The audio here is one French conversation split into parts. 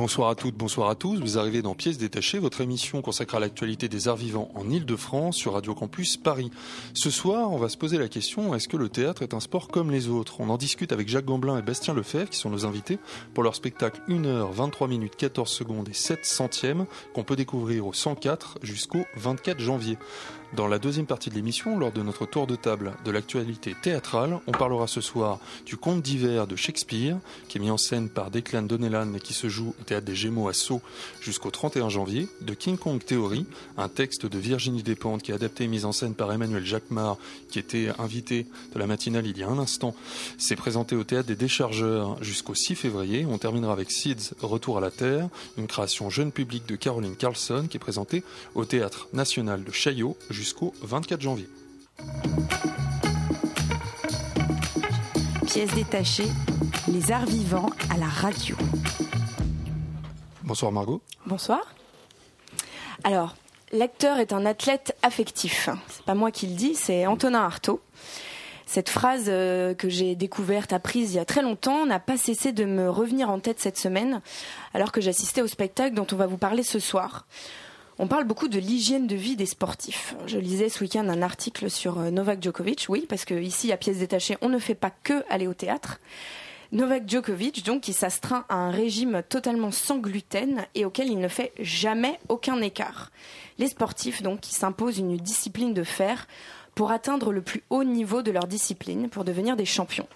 Bonsoir à toutes, bonsoir à tous. Vous arrivez dans Pièces détachées, votre émission consacrée à l'actualité des arts vivants en Ile-de-France sur Radio Campus Paris. Ce soir, on va se poser la question est-ce que le théâtre est un sport comme les autres? On en discute avec Jacques Gamblin et Bastien Lefebvre qui sont nos invités pour leur spectacle 1h 23 minutes 14 secondes et 7 centièmes qu'on peut découvrir au 104 jusqu'au 24 janvier. Dans la deuxième partie de l'émission, lors de notre tour de table de l'actualité théâtrale, on parlera ce soir du conte d'hiver de Shakespeare, qui est mis en scène par Declan Donnellan et qui se joue au théâtre des Gémeaux à Sceaux jusqu'au 31 janvier, de King Kong Theory, un texte de Virginie Despentes qui est adapté et mis en scène par Emmanuel Jacquemart, qui était invité de la matinale il y a un instant. C'est présenté au théâtre des Déchargeurs jusqu'au 6 février. On terminera avec Seeds, Retour à la Terre, une création jeune public de Caroline Carlson qui est présentée au théâtre national de Chaillot jusqu'au 24 janvier. Pièce détachée, les arts vivants à la radio. Bonsoir Margot. Bonsoir. Alors, l'acteur est un athlète affectif. C'est pas moi qui le dis, c'est Antonin Artaud. Cette phrase euh, que j'ai découverte, apprise il y a très longtemps, n'a pas cessé de me revenir en tête cette semaine, alors que j'assistais au spectacle dont on va vous parler ce soir. On parle beaucoup de l'hygiène de vie des sportifs. Je lisais ce week-end un article sur euh, Novak Djokovic, oui, parce que ici à pièces détachées, on ne fait pas que aller au théâtre. Novak Djokovic, donc, qui s'astreint à un régime totalement sans gluten et auquel il ne fait jamais aucun écart. Les sportifs, donc, qui s'imposent une discipline de fer pour atteindre le plus haut niveau de leur discipline, pour devenir des champions.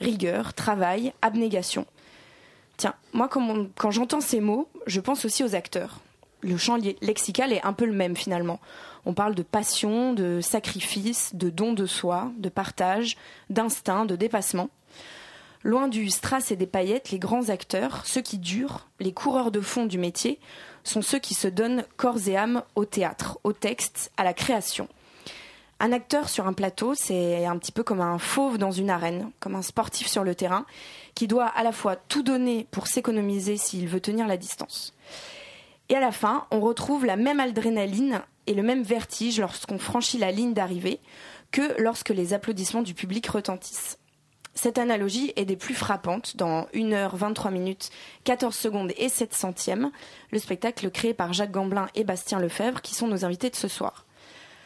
Rigueur, travail, abnégation. Tiens, moi, quand, j'entends ces mots, je pense aussi aux acteurs. Le champ lexical est un peu le même finalement. On parle de passion, de sacrifice, de don de soi, de partage, d'instinct, de dépassement. Loin du strass et des paillettes, les grands acteurs, ceux qui durent, les coureurs de fond du métier, sont ceux qui se donnent corps et âme au théâtre, au texte, à la création. Un acteur sur un plateau, c'est un petit peu comme un fauve dans une arène, comme un sportif sur le terrain, qui doit à la fois tout donner pour s'économiser s'il veut tenir la distance. Et à la fin, on retrouve la même adrénaline et le même vertige lorsqu'on franchit la ligne d'arrivée que lorsque les applaudissements du public retentissent. Cette analogie est des plus frappantes dans 1h 23 minutes 14 secondes et 7 centièmes, le spectacle créé par Jacques Gamblin et Bastien Lefebvre qui sont nos invités de ce soir.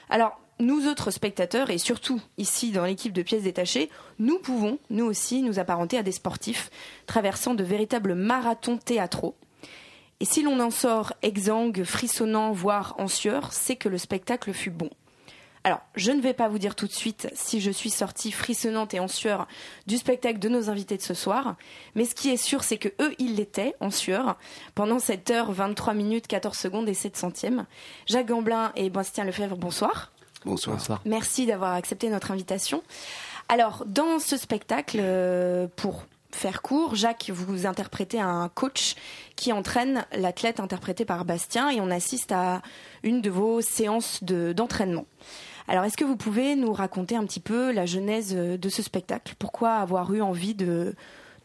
Alors, nous autres spectateurs, et surtout ici dans l'équipe de pièces détachées, nous pouvons, nous aussi, nous apparenter à des sportifs traversant de véritables marathons théâtraux. Et si l'on en sort exsangue, frissonnant, voire en sueur, c'est que le spectacle fut bon. Alors, je ne vais pas vous dire tout de suite si je suis sortie frissonnante et en sueur du spectacle de nos invités de ce soir, mais ce qui est sûr, c'est que eux, ils l'étaient en sueur pendant cette heure 23 minutes 14 secondes et 7 centièmes. Jacques Gamblin et Bastien Lefebvre, bonsoir. Bonsoir. Merci d'avoir accepté notre invitation. Alors, dans ce spectacle, euh, pour faire court, Jacques, vous interprétez un coach qui entraîne l'athlète interprété par Bastien et on assiste à une de vos séances de- d'entraînement. Alors, est-ce que vous pouvez nous raconter un petit peu la genèse euh, de ce spectacle? Pourquoi avoir eu envie de,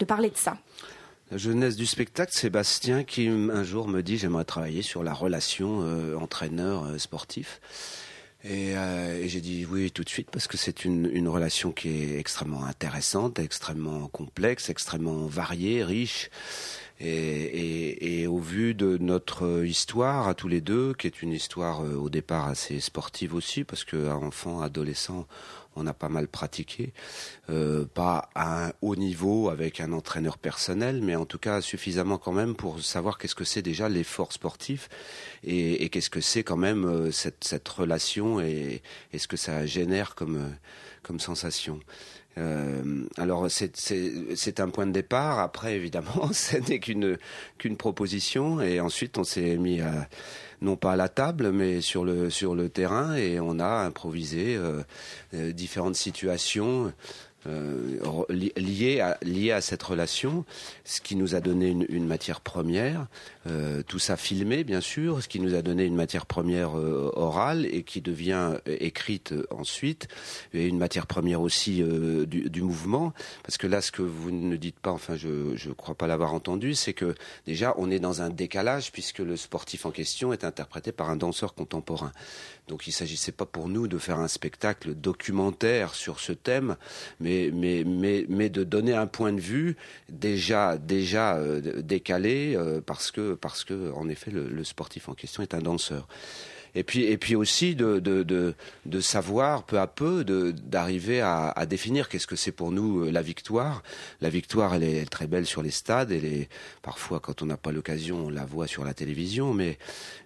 parler de ça? La jeunesse du spectacle, c'est Bastien qui un jour me dit j'aimerais travailler sur la relation euh, entraîneur-sportif. Et, euh, j'ai dit oui tout de suite parce que c'est une, une relation qui est extrêmement intéressante, extrêmement complexe, extrêmement variée, riche. Et, et, et au vu de notre histoire à tous les deux, qui est une histoire euh, au départ assez sportive aussi, parce que enfant, adolescent, on a pas mal pratiqué, euh, pas à un haut niveau avec un entraîneur personnel, mais en tout cas suffisamment quand même pour savoir qu'est-ce que c'est déjà l'effort sportif et, qu'est-ce que c'est quand même euh, cette, cette relation et, et ce que ça génère comme, euh, comme sensation. Euh, alors c'est un point de départ. Après, évidemment, ce n'est qu'une qu'une proposition. Et ensuite, on s'est mis à, non pas à la table, mais sur le sur le terrain, et on a improvisé euh, euh, différentes situations euh, lié, à, lié à cette relation, ce qui nous a donné une, une matière première, euh, tout ça filmé bien sûr, ce qui nous a donné une matière première euh, orale et qui devient euh, écrite ensuite, et une matière première aussi du, du, mouvement, parce que là ce que vous ne dites pas, enfin je ne crois pas l'avoir entendu, c'est que déjà on est dans un décalage puisque le sportif en question est interprété par un danseur contemporain. Donc il s'agissait pas pour nous de faire un spectacle documentaire sur ce thème, mais, mais, mais, mais de donner un point de vue déjà, déjà euh, décalé, euh, parce, que, parce que, en effet, le, sportif en question est un danseur et puis et puis aussi de de, de, savoir peu à peu d'arriver à, à, définir qu'est-ce que c'est pour nous euh, la victoire. La victoire, elle est, très belle sur les stades, elle est parfois quand on n'a pas l'occasion, on la voit sur la télévision, mais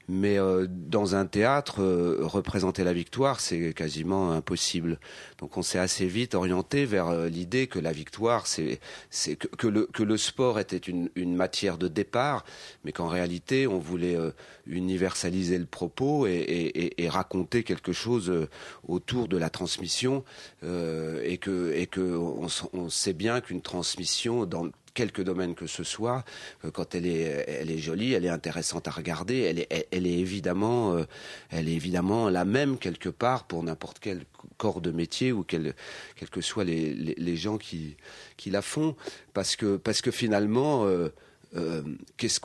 mais euh, dans un théâtre, euh, représenter la victoire, c'est quasiment impossible. Donc on s'est assez vite orienté vers l'idée que la victoire, c'est que, que, le que le sport était une, une matière de départ, mais qu'en réalité, on voulait universaliser le propos et, raconter quelque chose euh, autour de la transmission euh, et que et que on, sait bien qu'une transmission dans quelque domaine que ce soit, euh, quand elle est, jolie, elle est intéressante à regarder, elle est, elle, est évidemment, la même quelque part pour n'importe quel corps de métier ou quel, quels que soient les, gens qui, la font, parce que, finalement, euh, qu'est-ce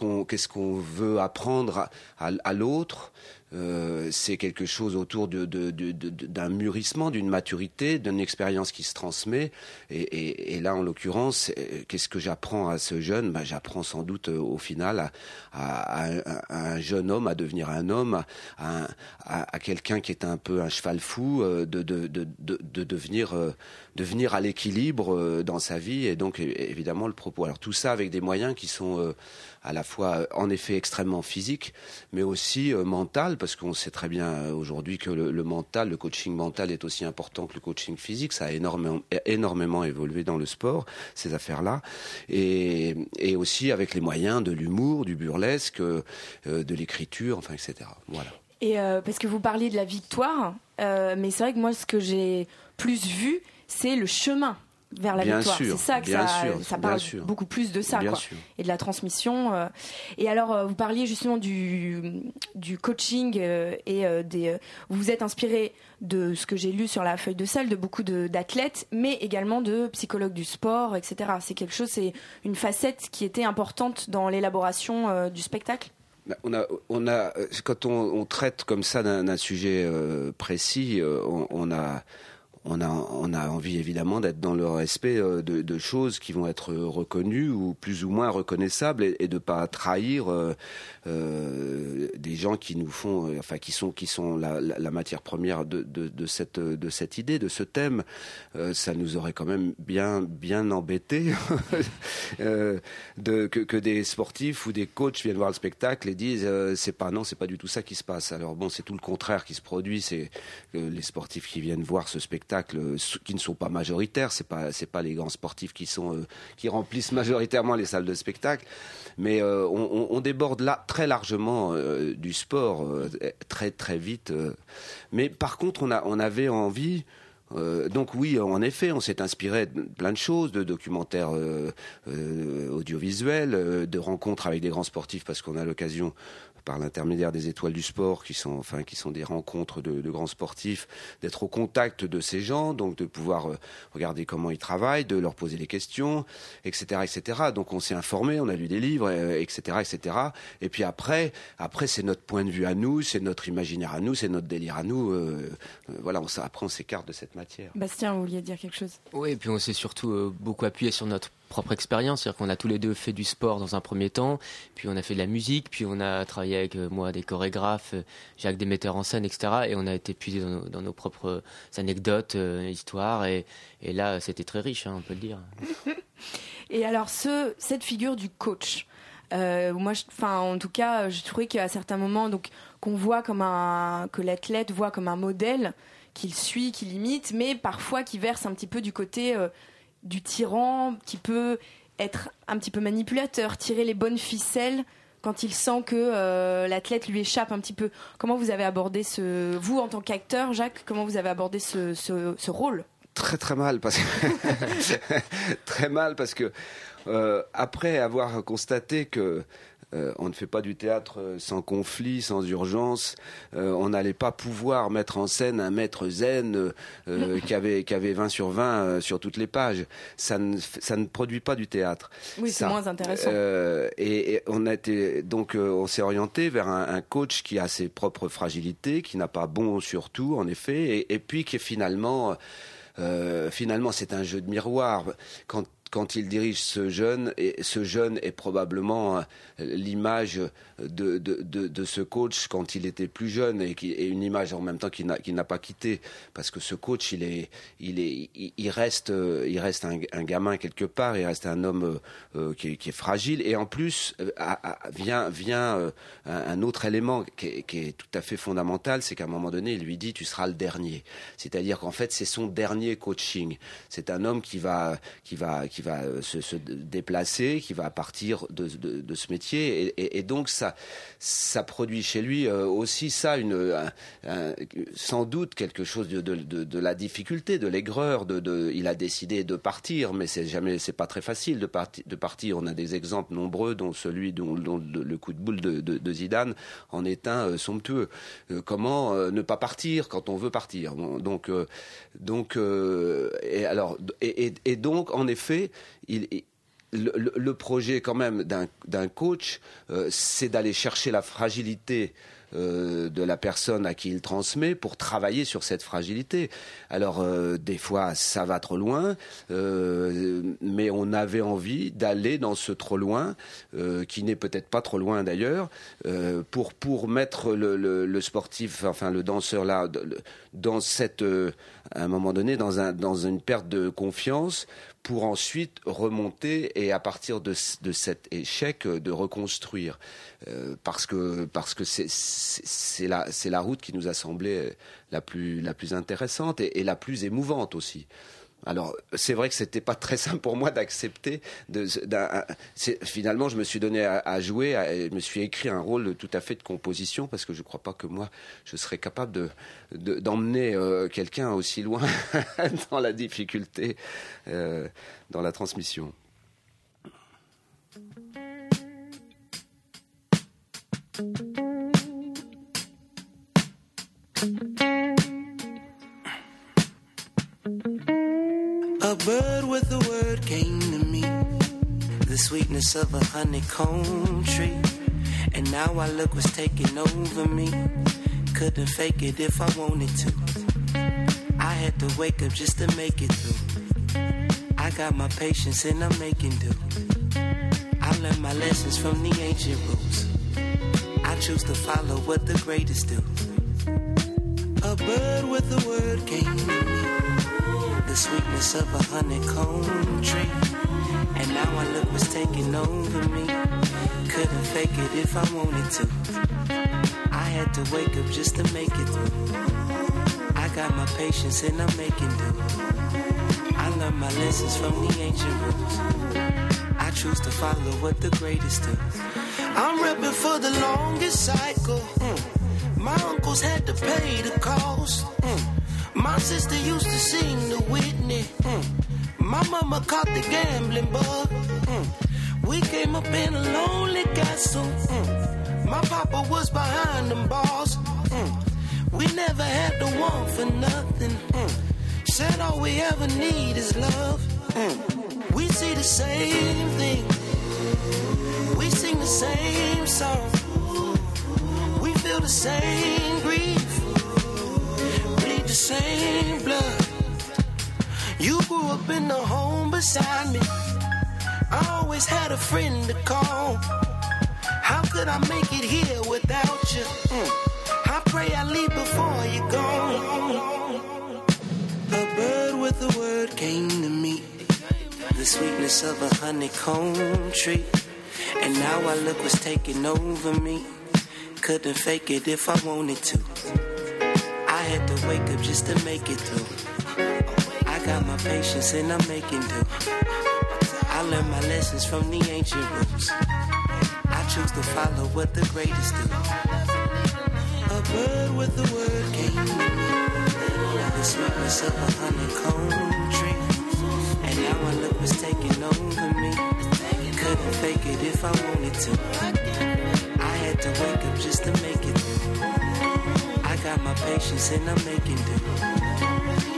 qu'on veut apprendre à, l'autre euh, c'est quelque chose autour de, d'un mûrissement, d'une maturité, d'une expérience qui se transmet. Et, là, en l'occurrence, qu'est-ce que j'apprends à ce jeune? Ben, J'apprends sans doute euh, au final à, un jeune homme à devenir un homme, à, à quelqu'un qui est un peu un cheval fou, de, de, de, devenir, devenir à l'équilibre dans sa vie. Et donc, évidemment, le propos. Alors tout ça avec des moyens qui sont euh, à la fois en effet extrêmement physique, mais aussi euh, mental, parce qu'on sait très bien euh, aujourd'hui que le, mental, le coaching mental est aussi important que le coaching physique. Ça a énormément, évolué dans le sport, ces affaires-là, et, et aussi avec les moyens de l'humour, du burlesque, de l'écriture, enfin, etc. Voilà. Et parce que vous parliez de la victoire, mais c'est vrai que moi, ce que j'ai plus vu, c'est le chemin vers la victoire. C'est ça que ça, ça parle beaucoup plus de ça, quoi. Et de la transmission. Euh. Et alors, euh, vous parliez justement du, du coaching euh, et des. vous vous êtes inspiré de ce que j'ai lu sur la feuille de salle, de beaucoup d'athlètes, mais également de psychologues du sport, etc. C'est quelque chose, c'est une facette qui était importante dans l'élaboration du spectacle? Bah, on a, on a, quand on, traite comme ça d'un sujet précis, on, on a on a, on a envie évidemment d'être dans le respect euh, de, de, choses qui vont être reconnues ou plus ou moins reconnaissables et, de pas trahir euh, euh, des gens qui nous font, enfin qui sont qui sont la, la, matière première de, de, de, cette de cette idée, de ce thème. ça nous aurait quand même bien bien embêté de que, que, des sportifs ou des coachs viennent voir le spectacle et disent c'est pas non c'est pas du tout ça qui se passe. Alors bon c'est tout le contraire qui se produit, c'est les sportifs qui viennent voir ce spectacle euh, qui ne sont pas majoritaires. C'est pas c'est pas les grands sportifs qui sont euh, qui remplissent majoritairement les salles de spectacle, mais euh, on, déborde là très largement du sport très très vite. mais par contre, on avait envie donc oui, en effet, on s'est inspiré de plein de choses, de documentaires audiovisuels, de rencontres avec des grands sportifs, parce qu'on a l'occasion par l'intermédiaire des étoiles du sport, qui sont, enfin, qui sont des rencontres de, grands sportifs, d'être au contact de ces gens, donc de pouvoir euh, regarder comment ils travaillent, de leur poser des questions, etc., etc. Donc on s'est informé, on a lu des livres, etc., euh, etc. Et puis après, après c'est notre point de vue à nous, c'est notre imaginaire à nous, c'est notre délire à nous. Euh, voilà, on, après on s'écarte de cette matière. Bastien, vous vouliez dire quelque chose? Oui, et puis on s'est surtout beaucoup appuyé sur notre propre expérience, c'est-à-dire qu'on a tous les deux fait du sport dans un premier temps, puis on a fait de la musique, puis on a travaillé avec euh, moi des chorégraphes, euh, Jacques des metteurs en scène, etc. Et on a été puisé dans nos, propres anecdotes, euh, histoires, et, là c'était très riche, hein, on peut le dire. et alors ce, cette figure du coach, moi, enfin en tout cas, je trouvais qu'à certains moments, donc qu'on voit comme un, que l'athlète voit comme un modèle qu'il suit, qu'il imite, mais parfois qui verse un petit peu du côté du tyran qui peut être un petit peu manipulateur, tirer les bonnes ficelles quand il sent que euh, l'athlète lui échappe un petit peu. Comment vous avez abordé ce, vous en tant qu'acteur, Jacques, comment vous avez abordé ce, ce, rôle? Très très mal parce que très mal parce que euh, après avoir constaté que euh, on ne fait pas du théâtre euh, sans conflit, sans urgence. Euh, on n'allait pas pouvoir mettre en scène un maître zen qui, avait, qui avait 20 sur 20 sur toutes les pages. Ça ne, ça ne produit pas du théâtre. Oui, c'est moins intéressant. Et, on a été, donc on s'est orienté vers un, coach qui a ses propres fragilités, qui n'a pas bon sur tout, en effet, et, et puis qui est finalement... finalement, c'est un jeu de miroir. Quand quand il dirige ce jeune, et ce jeune est probablement euh, l'image de, de, de, ce coach quand il était plus jeune et, une image en même temps qu'il n'a pas quitté. Parce que ce coach il est il est il reste il reste un, gamin quelque part il reste un homme euh, qui, est, fragile. Et en plus euh, vient vient un, autre élément qui est, tout à fait fondamental c'est qu'à un moment donné il lui dit tu seras le dernier. C'est-à-dire qu'en fait c'est son dernier coaching. C'est un homme qui va qui va va euh, se, déplacer, qui va partir de, ce métier, et, donc ça, ça produit chez lui euh, aussi ça, une, sans doute quelque chose de, la difficulté, de l'aigreur. De, il a décidé de partir, mais c'est jamais, c'est pas très facile de, de partir. On a des exemples nombreux, dont celui dont, le coup de boule de, Zidane en est un euh, somptueux. comment ne pas partir quand on veut partir? Donc, donc, et alors, et donc, en effet, le, projet quand même d'un coach, euh, c'est d'aller chercher la fragilité euh, de la personne à qui il transmet pour travailler sur cette fragilité. Alors euh, des fois ça va trop loin, mais on avait envie d'aller dans ce trop loin, qui n'est peut-être pas trop loin d'ailleurs, pour pour mettre le, sportif, enfin le danseur là, dans cette, à un moment donné, dans une perte de confiance pour ensuite remonter et à partir de, de cet échec euh, de reconstruire euh, parce que parce que c'est la c'est la route qui nous a semblé la plus la plus intéressante et la plus émouvante aussi. Alors, c'est vrai que c'était pas très simple pour moi d'accepter. Finalement, je me suis donné à, jouer, je me suis écrit un rôle tout à fait de composition parce que je ne crois pas que moi, je serais capable d'emmener euh, quelqu'un aussi loin dans la difficulté, euh, dans la transmission. A bird with a word came to me, the sweetness of a honeycomb tree. And now I look what's taking over me. Couldn't fake it if I wanted to. I had to wake up just to make it through. I got my patience and I'm making do. I learned my lessons from the ancient rules. I choose to follow what the greatest do. A bird with a word came to me the sweetness of a honeycomb tree. And now my look was taking over me. Couldn't fake it if I wanted to. I had to wake up just to make it through. I got my patience and I'm making do. I learned my lessons from the ancient rules. I choose to follow what the greatest do. I'm repping for the longest cycle. Mm. My uncles had to pay the cost. Mm. My sister used to sing the Whitney. Mm. My mama caught the gambling bug. Mm. We came up in a lonely castle. Mm. My papa was behind them bars. Mm. We never had to want for nothing. Mm. Said all we ever need is love. Mm. We see the same thing. We sing the same song. We feel the same grief the same blood. You grew up in the home beside me. I always had a friend to call. How could I make it here without you? Mm. I pray I leave before you go. A bird with a word came to me. The sweetness of a honeycomb tree. And now I look what's taking over me. Couldn't fake it if I wanted to had to wake up just to make it through. I got my patience and I'm making do. I learned my lessons from the ancient rules. I choose to follow what the greatest do. A bird with the word came me. the sweetness of a honeycomb tree. And now my look was taking over me. Couldn't fake it if I wanted to. I had to wake up just to make got my patience and I'm making do.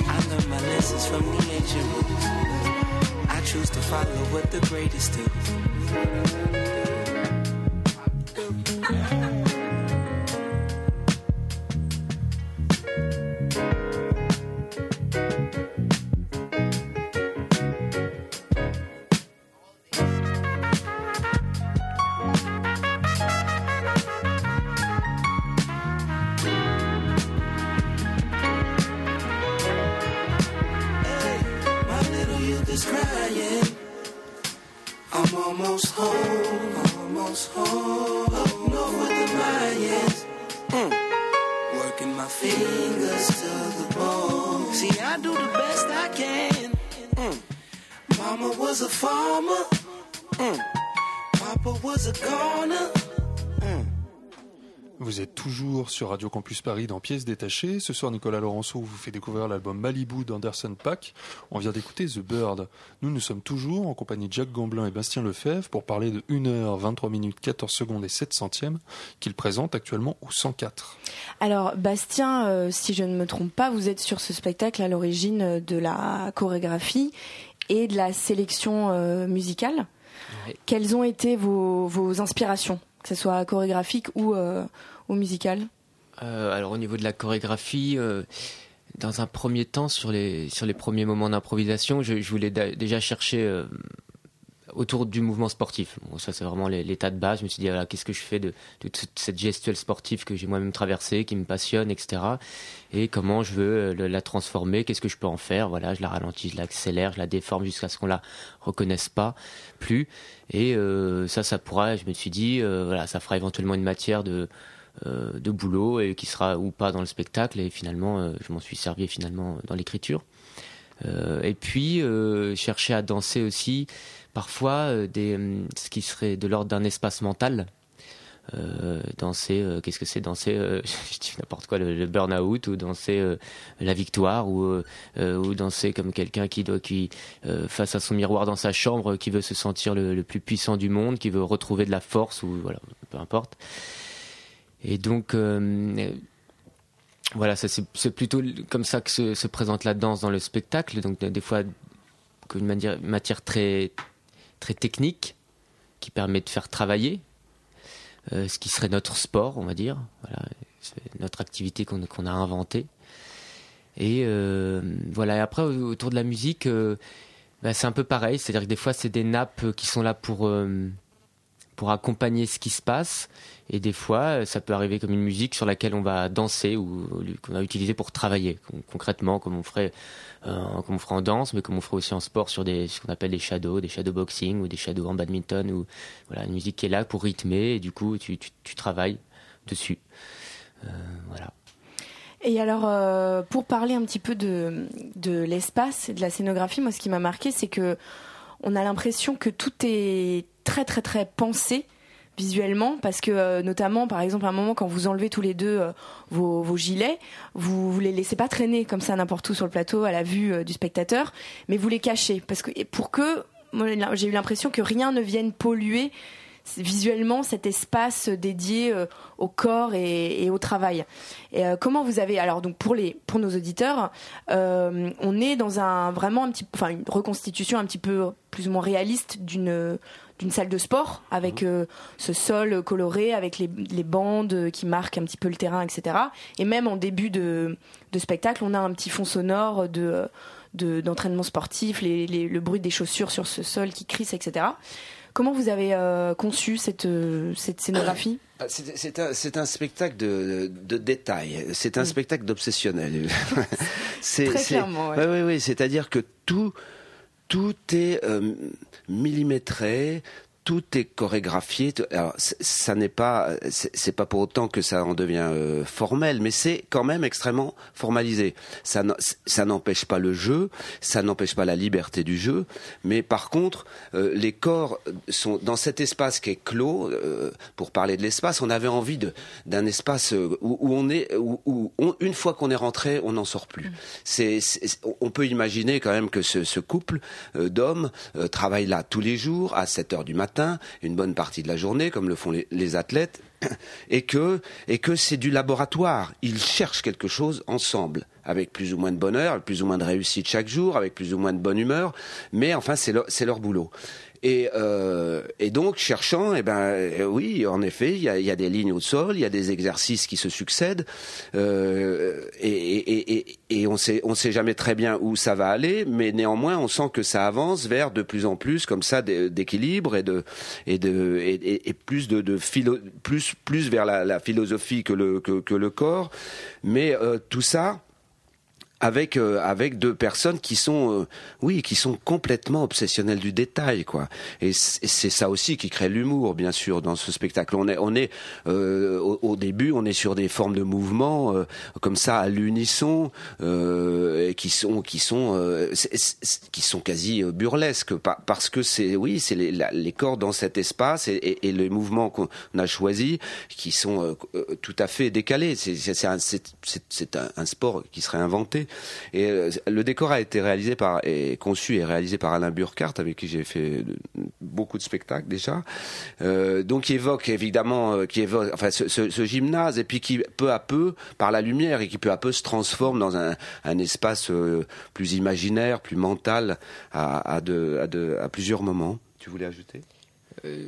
I learned my lessons from the ancient rules. I choose to follow what the greatest do. Sur Radio Campus Paris dans Pièces détachées. Ce soir, Nicolas Laurenceau vous fait découvrir l'album Malibu d'Anderson Pack. On vient d'écouter The Bird. Nous, nous sommes toujours en compagnie de Jacques Gamblin et Bastien Lefebvre pour parler de 1h, 23 minutes, 14 secondes et 7 centièmes qu'il présente actuellement au 104. Alors, Bastien, euh, si je ne me trompe pas, vous êtes sur ce spectacle à l'origine de la chorégraphie et de la sélection euh, musicale. Oui. Quelles ont été vos, vos inspirations, que ce soit chorégraphique ou, euh, ou musicale? Euh, alors au niveau de la chorégraphie, euh, dans un premier temps, sur les, sur les premiers moments d'improvisation, je, voulais déjà chercher euh, autour du mouvement sportif. Bon, ça c'est vraiment l'état de base. Je me suis dit, voilà, qu'est-ce que je fais de, toute cette gestuelle sportive que j'ai moi-même traversée, qui me passionne, etc. Et comment je veux la transformer, qu'est-ce que je peux en faire? Voilà, je la ralentis, je l'accélère, je la déforme jusqu'à ce qu'on la reconnaisse pas plus. Et ça, ça pourra, je me suis dit, voilà, ça fera éventuellement une matière de de boulot et qui sera ou pas dans le spectacle. Et finalement euh, je m'en suis servi finalement dans l'écriture. Euh, et puis euh, chercher à danser aussi parfois euh, des ce qui serait de l'ordre d'un espace mental. Euh, danser euh, qu'est-ce que c'est danser euh, je dis n'importe quoi le, le burn-out ou danser euh, la victoire ou euh, euh, ou danser comme quelqu'un qui doit qui euh, face à son miroir dans sa chambre qui veut se sentir le plus puissant du monde qui veut retrouver de la force ou voilà peu importe et donc, euh, voilà, c'est plutôt comme ça que se, se présente la danse dans le spectacle. Donc, des fois, une matière, très, très technique qui permet de faire travailler euh, ce qui serait notre sport, on va dire. Voilà, notre activité qu'on a inventée. Et euh, voilà, et après, autour de la musique, bah, c'est un peu pareil. C'est-à-dire que des fois, c'est des nappes qui sont là pour. Pour accompagner ce qui se passe. Et des fois, ça peut arriver comme une musique sur laquelle on va danser ou qu'on va utiliser pour travailler con- concrètement, comme on ferait, euh, comme on ferait en danse, mais comme on ferait aussi en sport sur ce qu'on appelle des shadows, des shadow boxing ou des shadows en badminton ou voilà une musique qui est là pour rythmer et du coup tu, tu, travailles dessus. Euh, voilà. Et alors, euh, pour parler un petit peu de, de l'espace et de la scénographie, moi, ce qui m'a marqué, c'est que on a l'impression que tout est très, très, très pensé visuellement, parce que euh, notamment, par exemple, à un moment, quand vous enlevez tous les deux euh, vos, gilets, vous, vous les laissez pas traîner comme ça n'importe où sur le plateau à la vue euh, du spectateur, mais vous les cachez, parce que pour que j'ai eu l'impression que rien ne vienne polluer visuellement cet espace dédié euh, au corps et, et au travail. Et euh, comment vous avez alors donc pour les pour nos auditeurs, euh, on est dans un vraiment un petit enfin une reconstitution un petit peu plus ou moins réaliste d'une d'une salle de sport avec euh, ce sol coloré avec les, les bandes qui marquent un petit peu le terrain etc et même en début de, de spectacle on a un petit fond sonore de de- d'entraînement sportif les, les- le bruit des chaussures sur ce sol qui crisse etc comment vous avez euh, conçu cette euh, cette scénographie Ah, C'est un, un spectacle de, de détail. C'est un spectacle d'obsessionnel. C'est- Très clairement, ouais, ouais, ouais, C'est-à-dire que tout, tout est euh, millimétré, tout est chorégraphié. Alors, ça n'est pas, c'est pas pour autant que ça en devient euh, formel, mais c'est quand même extrêmement formalisé. Ça, n'empêche pas le jeu, ça n'empêche pas la liberté du jeu, mais par contre, euh, les corps sont dans cet espace qui est clos. Euh, pour parler de l'espace, on avait envie d'un espace où, on est, où, une fois qu'on est rentré, on n'en sort plus. On peut imaginer quand même que ce, ce couple d'hommes travaille là tous les jours à 7 heures du matin une bonne partie de la journée, comme le font les, athlètes, et que, et que c'est du laboratoire. Ils cherchent quelque chose ensemble, avec plus ou moins de bonheur, plus ou moins de réussite chaque jour, avec plus ou moins de bonne humeur, mais enfin c'est leur boulot. Et, euh, et donc, cherchant, eh ben, euh, oui, en effet, il y a, y a, des lignes au sol, il y a des exercices qui se succèdent, euh, et, et, et, et, on sait, on sait jamais très bien où ça va aller, mais néanmoins, on sent que ça avance vers de plus en plus comme ça d'équilibre et de et de et, plus de, de plus plus vers la, la philosophie que le que, que le corps, mais euh, tout ça avec euh, avec deux personnes qui sont euh, oui qui sont complètement obsessionnelles du détail quoi. Et c'est ça aussi qui crée l'humour bien sûr dans ce spectacle. On est on est euh, au, début on est sur des formes de mouvements comme ça à l'unisson et qui sont qui sont qui sont quasi burlesques parce que c'est oui c'est les, les, corps dans cet espace et, et, les mouvements qu'on a choisis qui sont tout à fait décalés. C'est c'est un, un, un sport qui serait inventé et euh, le décor a été réalisé par et conçu et réalisé par Alain Burkhardt, avec qui j'ai fait beaucoup de spectacles déjà. Euh, donc qui évoque évidemment, euh, qui évoque, enfin ce, gymnase et puis qui peu à peu, par la lumière et qui peu à peu se transforme dans un, un espace plus imaginaire, plus mental à, de, à plusieurs moments. Tu voulais ajouter? Euh,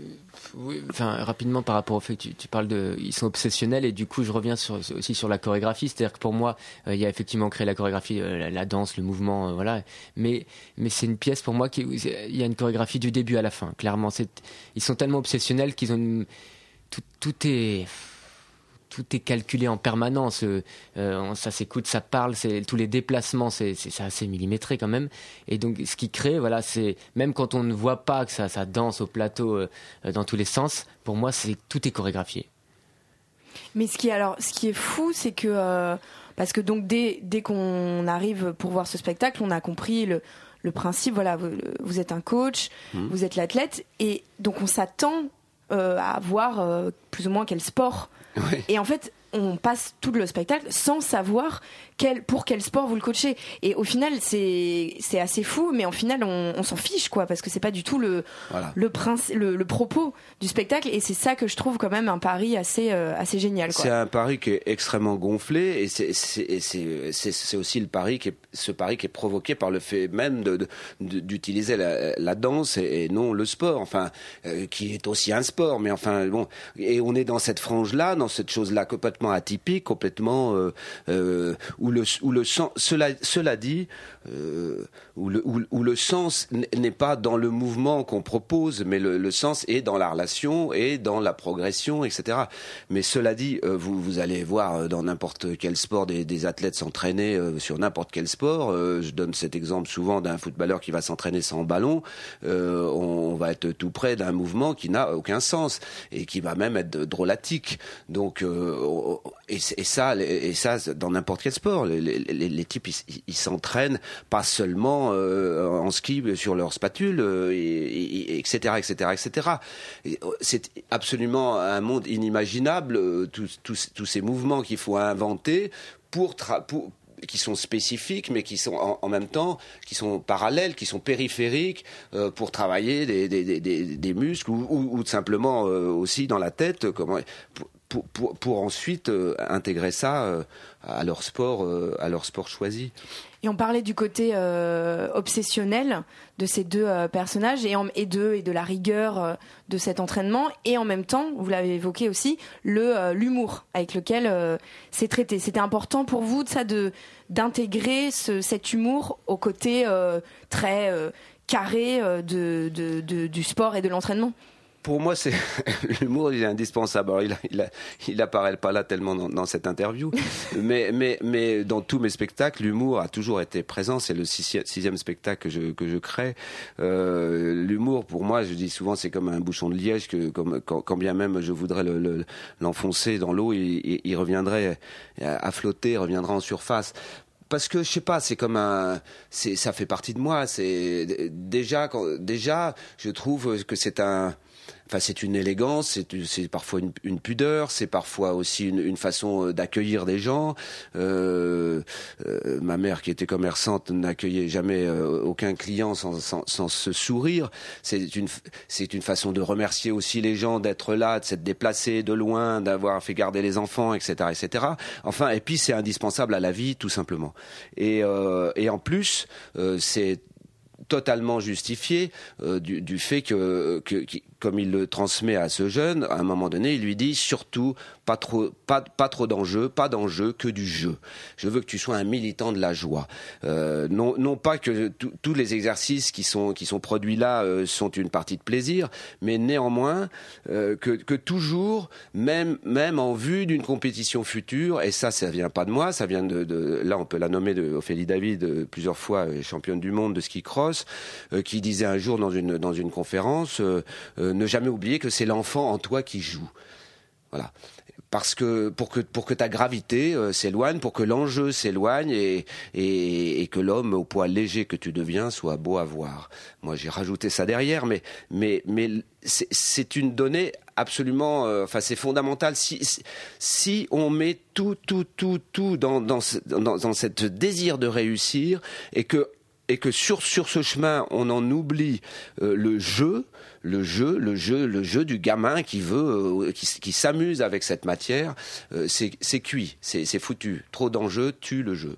oui, rapidement par rapport au fait que tu, parles de, ils sont obsessionnels et du coup je reviens aussi sur la chorégraphie, c'est-à-dire que pour moi euh, il y a effectivement créé la chorégraphie, euh, la, danse, le mouvement, voilà, mais mais c'est une pièce pour moi qui, il y a une chorégraphie du début à la fin, clairement, ils sont tellement obsessionnels qu'ils ont tout, tout est tout est calculé en permanence. Euh, euh, ça s'écoute, ça parle, tous les déplacements, c'est assez millimétré quand même. Et donc, ce qui crée, voilà, c'est même quand on ne voit pas que ça, ça danse au plateau euh, dans tous les sens. Pour moi, c'est tout est chorégraphié. Mais ce qui est alors, ce qui est fou, c'est que parce que donc dès, dès qu'on arrive pour voir ce spectacle, on a compris le, le principe. Voilà, vous, êtes un coach, mmh. vous êtes l'athlète, et donc on s'attend à voir plus ou moins quel sport. Et en fait, on passe tout le spectacle sans savoir quel, pour quel sport vous le coachez. Et au final, c'est c'est assez fou, mais en final, on, on s'en fiche, quoi, parce que c'est pas du tout le le, prince, le, le, propos du spectacle. Et c'est ça que je trouve quand même un pari assez euh, assez génial. C'est un pari qui est extrêmement gonflé, et c'est c'est aussi le pari qui est ce pari qui est provoqué par le fait même de d'utiliser la, la, danse et, non le sport, enfin euh, qui est aussi un sport, mais enfin bon. Et on est dans cette frange là, dans cette chose là complètement atypique, complètement euh où le, où le sens, cela, cela dit, euh, où, le, où, le sens n'est pas dans le mouvement qu'on propose, mais le, le, sens est dans la relation et dans la progression, etc. Mais cela dit, euh, vous, vous allez voir euh, dans n'importe quel sport des, des athlètes s'entraîner euh, sur n'importe quel sport. je donne cet exemple souvent d'un footballeur qui va s'entraîner sans ballon. on, va être tout près d'un mouvement qui n'a aucun sens et qui va même être drôlatique. Donc, et, ça, et ça dans n'importe quel sport les, types, ils s'entraînent pas seulement euh, en ski sur leur spatule, euh, et, etc., etc., etc. C'est absolument un monde inimaginable, euh, tous, ces mouvements qu'il faut inventer pour, pour qui sont spécifiques, mais qui sont en, même temps, qui sont parallèles, qui sont périphériques pour travailler des, des, des, des muscles ou, ou, ou, simplement aussi dans la tête, comment, pour, pour, ensuite intégrer ça à leur sport, euh, à leur sport choisi. Et on parlait du côté euh, obsessionnel de ces deux euh, personnages et, en, de, et de la rigueur de cet entraînement et en même temps, vous l'avez évoqué aussi, l'humour avec lequel c'est traité. C'était important pour vous de ça d'intégrer ce, cet humour au côté très carré du sport et de l'entraînement? Pour moi, c'est l'humour, il est indispensable. Alors, il, il, il apparaît pas là tellement dans, dans cette interview, mais, mais, mais dans tous mes spectacles, l'humour a toujours été présent. C'est le sixième, sixième spectacle que je, que je crée. Euh, l'humour, pour moi, je dis souvent, c'est comme un bouchon de liège que, comme, quand, quand bien même je voudrais l'enfoncer le, dans l'eau, il, il, reviendrait à flotter, reviendra en surface parce que je sais pas, c'est comme un, c'est ça fait partie de moi. C'est déjà, déjà, je trouve que c'est un, Enfin, c'est une élégance, c'est parfois une, une pudeur, c'est parfois aussi une, une façon euh, d'accueillir des gens. Euh, euh, ma mère, qui était commerçante, n'accueillait jamais euh, aucun client sans, sans, sans se sourire. C'est une, c'est une façon de remercier aussi les gens d'être là, de s'être déplacés de loin, d'avoir fait garder les enfants, etc., etc. Enfin, et puis c'est indispensable à la vie, tout simplement. Et, et en plus, c'est totalement justifié euh, du, fait que, comme il le transmet à ce jeune, à un moment donné, il lui dit surtout pas trop, pas, pas trop d'enjeux, pas d'enjeux que du jeu. Je veux que tu sois un militant de la joie. Euh, non, non pas que tous les exercices qui sont, qui sont produits là euh, sont une partie de plaisir, mais néanmoins que, que, toujours, même, même en vue d'une compétition future, et ça, ça vient pas de moi, ça vient de, de là, on peut la nommer de Ophélie David, plusieurs fois championne du monde de ski cross, qui disait un jour dans une, dans une conférence, ne jamais oublier que c'est l'enfant en toi qui joue. Voilà parce que pour que pour que ta gravité euh, s'éloigne, pour que l'enjeu s'éloigne et, et, que l'homme au poids léger que tu deviens soit beau à voir. Moi, j'ai rajouté ça derrière, mais mais mais c'est une donnée absolument, euh, enfin c'est fondamental. Si si on met tout tout tout tout dans dans dans, dans cette désir de réussir et que et que sur ce chemin on en oublie euh, le jeu le jeu, le jeu, le jeu du gamin qui veut, euh, qui, qui s'amuse avec cette matière, euh, c'est cuit, c'est foutu. Trop d'enjeux tue le jeu.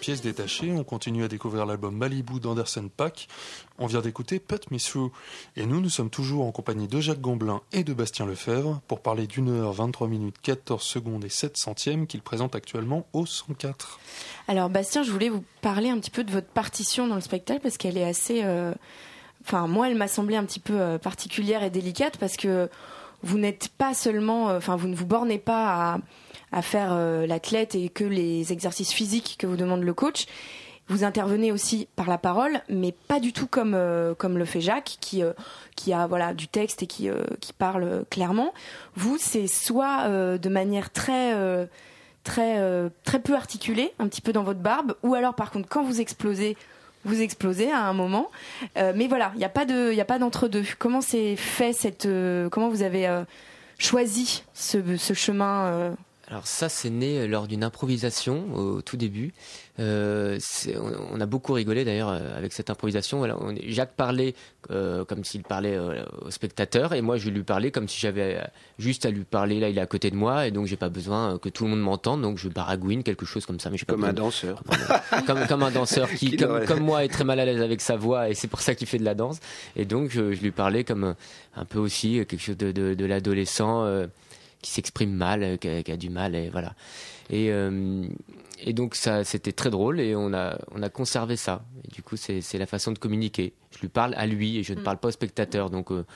Pièces détachées. On continue à découvrir l'album Malibu d'Anderson Pack. On vient d'écouter Put Me Through. Et nous, nous sommes toujours en compagnie de Jacques Gamblin et de Bastien Lefebvre pour parler d'une heure 23 minutes 14 secondes et 7 centièmes qu'il présente actuellement au 104. Alors Bastien, je voulais vous parler un petit peu de votre partition dans le spectacle parce qu'elle est assez... Euh, enfin, moi, elle m'a semblé un petit peu euh, particulière et délicate parce que vous n'êtes pas seulement... Euh, enfin, vous ne vous bornez pas à à faire euh, l'athlète et que les exercices physiques que vous demande le coach. Vous intervenez aussi par la parole, mais pas du tout comme euh, comme le fait Jacques, qui euh, qui a voilà du texte et qui qui parle clairement. Vous, c'est soit de manière très très très peu articulée, un petit peu dans votre barbe, ou alors par contre quand vous explosez, vous explosez à un moment. mais voilà, il n'y a pas d'entre deux. Comment c'est fait cette comment vous avez choisi ce chemin alors ça, c'est né euh, lors d'une improvisation au tout début. Euh, on, a beaucoup rigolé d'ailleurs euh, avec cette improvisation. Voilà, on, Jacques parlait comme s'il parlait au spectateur et moi je lui parlais comme si j'avais juste à lui parler. Là, il est à côté de moi et donc j'ai pas besoin que tout le monde m'entende. Donc je baragouine quelque chose comme ça. Mais comme un danseur. comme, comme, un danseur qui, comme, moi, est très mal à l'aise avec sa voix et c'est pour ça qu'il fait de la danse. Et donc je, lui parlais comme un peu aussi quelque chose de, de, de l'adolescent qui s'exprime mal, euh, qui a, du mal, et voilà. Et, euh, et donc ça, c'était très drôle et on a, on a conservé ça. Et du coup, c'est la façon de communiquer. Je lui parle à lui et je ne mm. parle pas au spectatateur. Donc euh,